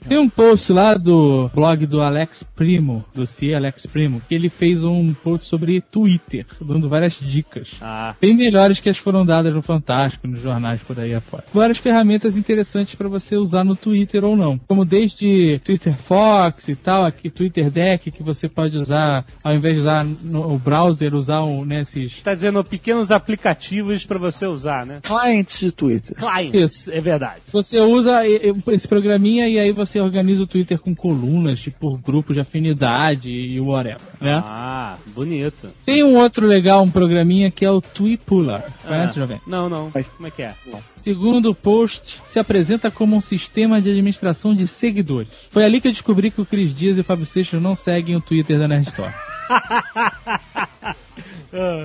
F: tem um post lá do blog do Alex Primo, do C Alex Primo, que ele fez um post sobre Twitter, dando várias dicas.
B: Ah.
F: Bem melhores que as foram dadas no Fantástico, nos jornais por aí afora. Várias ferramentas interessantes para você usar no Twitter ou não. Como desde Twitter Fox e tal, aqui Twitter Deck, que você pode usar, ao invés de usar no o browser, usar um, nesses.
B: Tá dizendo pequenos aplicativos pra você usar, né?
E: Clientes de Twitter.
B: Clients, é verdade.
F: Você usa esse programinha e aí você organiza o Twitter com colunas, tipo grupos de afinidade e whatever, né?
B: Ah, bonito.
F: Tem um outro legal, um programinha que é o Tweetpula. Conhece,
B: Ah,
F: Jovem?
B: Não, não.
E: Vai.
B: Como é que é?
F: Segundo o post, se apresenta como um sistema de administração de seguidores. Foi ali que eu descobri que o Cris Dias e o Fábio Seixas não seguem o Twitter da Nerd Store.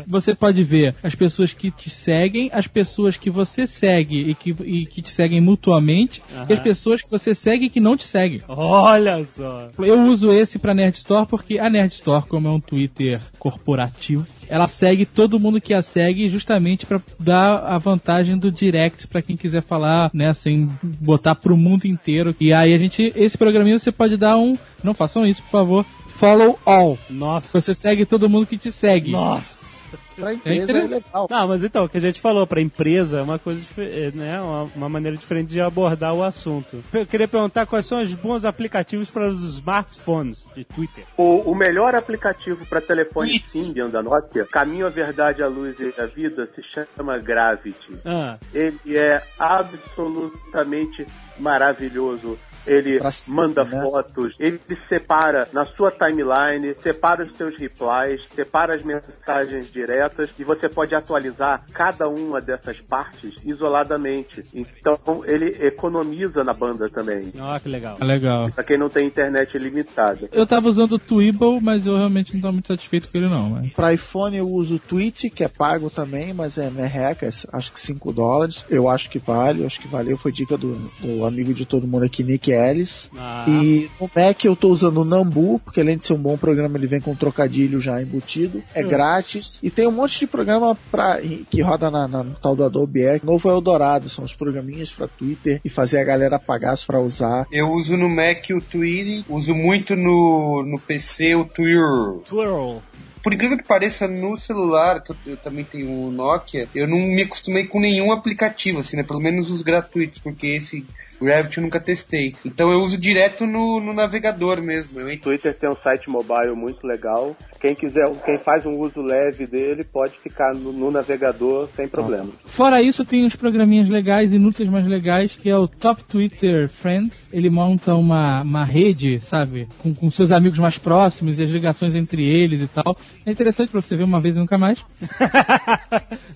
F: Você pode ver as pessoas que te seguem, as pessoas que você segue e que, e que te seguem mutuamente, e as pessoas que você segue e que não te seguem.
B: olha só.
F: Eu uso esse pra Nerd Store porque a Nerd Store, como é um Twitter corporativo, ela segue todo mundo que a segue justamente pra dar a vantagem do direct pra quem quiser falar, né, sem botar pro mundo inteiro. E aí a gente, esse programinha você pode dar um, não façam isso, por favor, follow all.
B: Nossa.
F: Você segue todo mundo que te segue.
B: Nossa.
E: Pra empresa é legal.
B: Não, mas então, o que a gente falou pra empresa é uma coisa, é, né, uma, uma maneira diferente de abordar o assunto. Eu queria perguntar quais são os bons aplicativos para os smartphones de Twitter.
C: O, o melhor aplicativo para telefone Symbian da Nokia, Caminho à Verdade, à Luz e à Vida, se chama Gravity.
B: Ah,
C: Ele é absolutamente maravilhoso. Ele manda
E: né?
C: fotos, ele separa na sua timeline, separa os seus replies, separa as mensagens diretas e você pode atualizar cada uma dessas partes isoladamente. Então ele economiza na banda também.
B: ó, que legal.
F: É legal.
C: Pra quem não tem internet limitada.
F: Eu tava usando o Tweeble, mas eu realmente não tô muito satisfeito com ele não, mas...
E: Pra iPhone eu uso o Twitch, que é pago também, mas é merreca, é, acho que 5 dólares. Eu acho que vale, eu acho que valeu. Foi dica do, do amigo de todo mundo aqui, Nick Ellis.
B: Ah,
E: E no Mac eu tô usando o Nambu, porque além de ser um bom programa, ele vem com um trocadilho já embutido. É
B: Hum.
E: grátis. E tem um monte de programa pra, que roda na, na- no tal do Adobe Air. O novo é o Dourado, são os programinhas pra Twitter e fazer a galera pagar pra usar.
D: Eu uso no Mac o Tweety, uso muito no, no PC o Twirl.
B: Twirl.
D: Por incrível que pareça, no celular, que eu, eu também tenho o Nokia, eu não me acostumei com nenhum aplicativo, assim, né? Pelo menos os gratuitos, porque esse Gravity eu nunca testei. Então eu uso direto no, no navegador mesmo. Eu
C: O Twitter tem um site mobile muito legal. Quem quiser, quem faz um uso leve dele pode ficar no, no navegador sem problema.
F: Fora isso, tem uns programinhas legais, inúteis, mas legais, que é o Top Twitter Friends. Ele monta uma, uma rede, sabe? Com, com seus amigos mais próximos e as ligações entre eles e tal. É interessante pra você ver uma vez e nunca mais.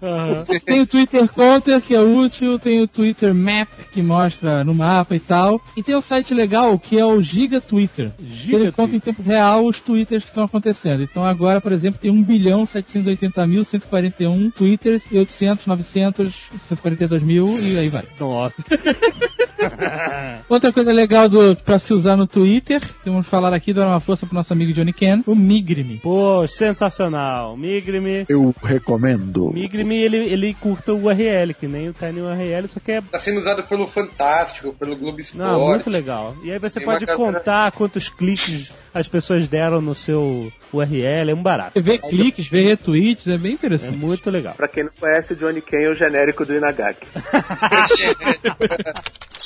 B: Aham.
F: Tem o Twitter Counter, que é útil. Tem o Twitter Map, que mostra no mapa e tal. E tem o site legal, que é o Giga Twitter.
B: Giga
F: Ele conta em tempo real os twitters que estão acontecendo. Então agora, por exemplo, tem 1 bilhão 780 mil 141 twitters e 800, 900, 142 mil e aí vai.
B: Nossa.
F: Outra coisa legal do, pra se usar no Twitter, que vamos falar aqui, dar uma força pro nosso amigo Johnny Ken, o Migrime.
B: Pô, sensacional. Migrime.
E: Eu recomendo.
B: Migrime, ele, ele curta o URL, que nem o Tiny URL, só que é
D: Tá sendo usado pelo Fantástico, pelo Globo Esporte.
B: Não, muito legal. E aí você
D: Tem
B: pode contar quantos cliques as pessoas deram no seu URL, é um barato.
F: Você vê cliques, vê retweets, é bem
B: É
F: interessante.
B: muito legal.
C: Pra quem não conhece, o Johnny Ken é o genérico do Inagaki.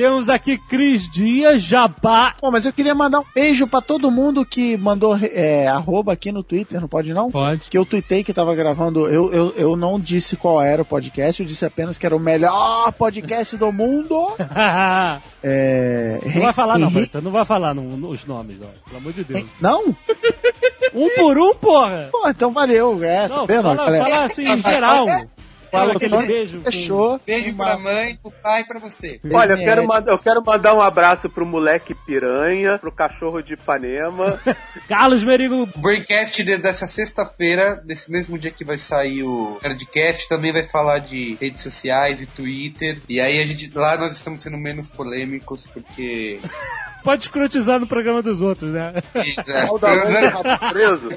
B: Temos aqui Cris Dias, Jabá.
E: Bom, mas eu queria mandar um beijo pra todo mundo que mandou é, arroba aqui no Twitter, não pode não?
F: Pode.
E: Que eu tuitei que tava gravando, eu, eu, eu não disse qual era o podcast, eu disse apenas que era o melhor podcast do mundo.
B: não
E: É,
B: vai falar não, Bartô, não vai falar não, os nomes, ó. Pelo amor de Deus.
E: Não?
B: Um por um, porra!
E: Pô, então valeu, é,
B: Não,
E: tá vendo?
B: fala, fala assim, em geral. Fala aquele
E: que
B: beijo. com-
E: Fechou.
D: Beijo pra mãe, pro pai e pra você.
E: Beijo,
C: Olha, eu quero, mandar, eu quero mandar um abraço pro moleque piranha, pro cachorro de Ipanema.
B: Carlos Merigo.
D: O Braincast de- dessa sexta-feira, desse mesmo dia que vai sair o Nerdcast, também vai falar de redes sociais e Twitter. E aí a gente lá nós estamos sendo menos polêmicos porque
B: Pode escrotizar no programa dos outros, né?
C: Mal da mãe, rabo preso.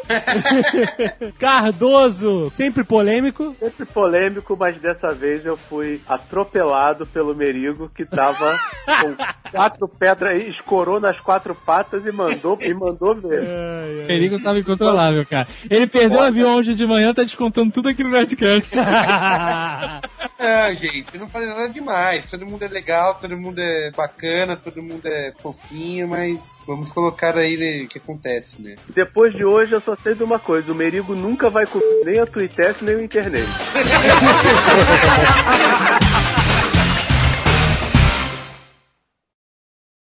B: Cardoso, sempre polêmico.
C: Sempre polêmico, mas dessa vez eu fui atropelado pelo Merigo que tava com quatro pedras aí, escorou nas quatro patas e mandou, e mandou ver.
B: Ai,
F: O perigo tava incontrolável, cara. Ele perdeu o avião hoje de manhã, tá descontando tudo aqui no Nerdcast.
D: Não, gente, eu não falei nada demais. Todo mundo é legal, todo mundo é bacana, todo mundo é fofinho, mas vamos colocar aí né, o que acontece, né?
C: Depois de hoje eu só sei de uma coisa, o Merigo nunca vai comer nem a Twitter nem o internet.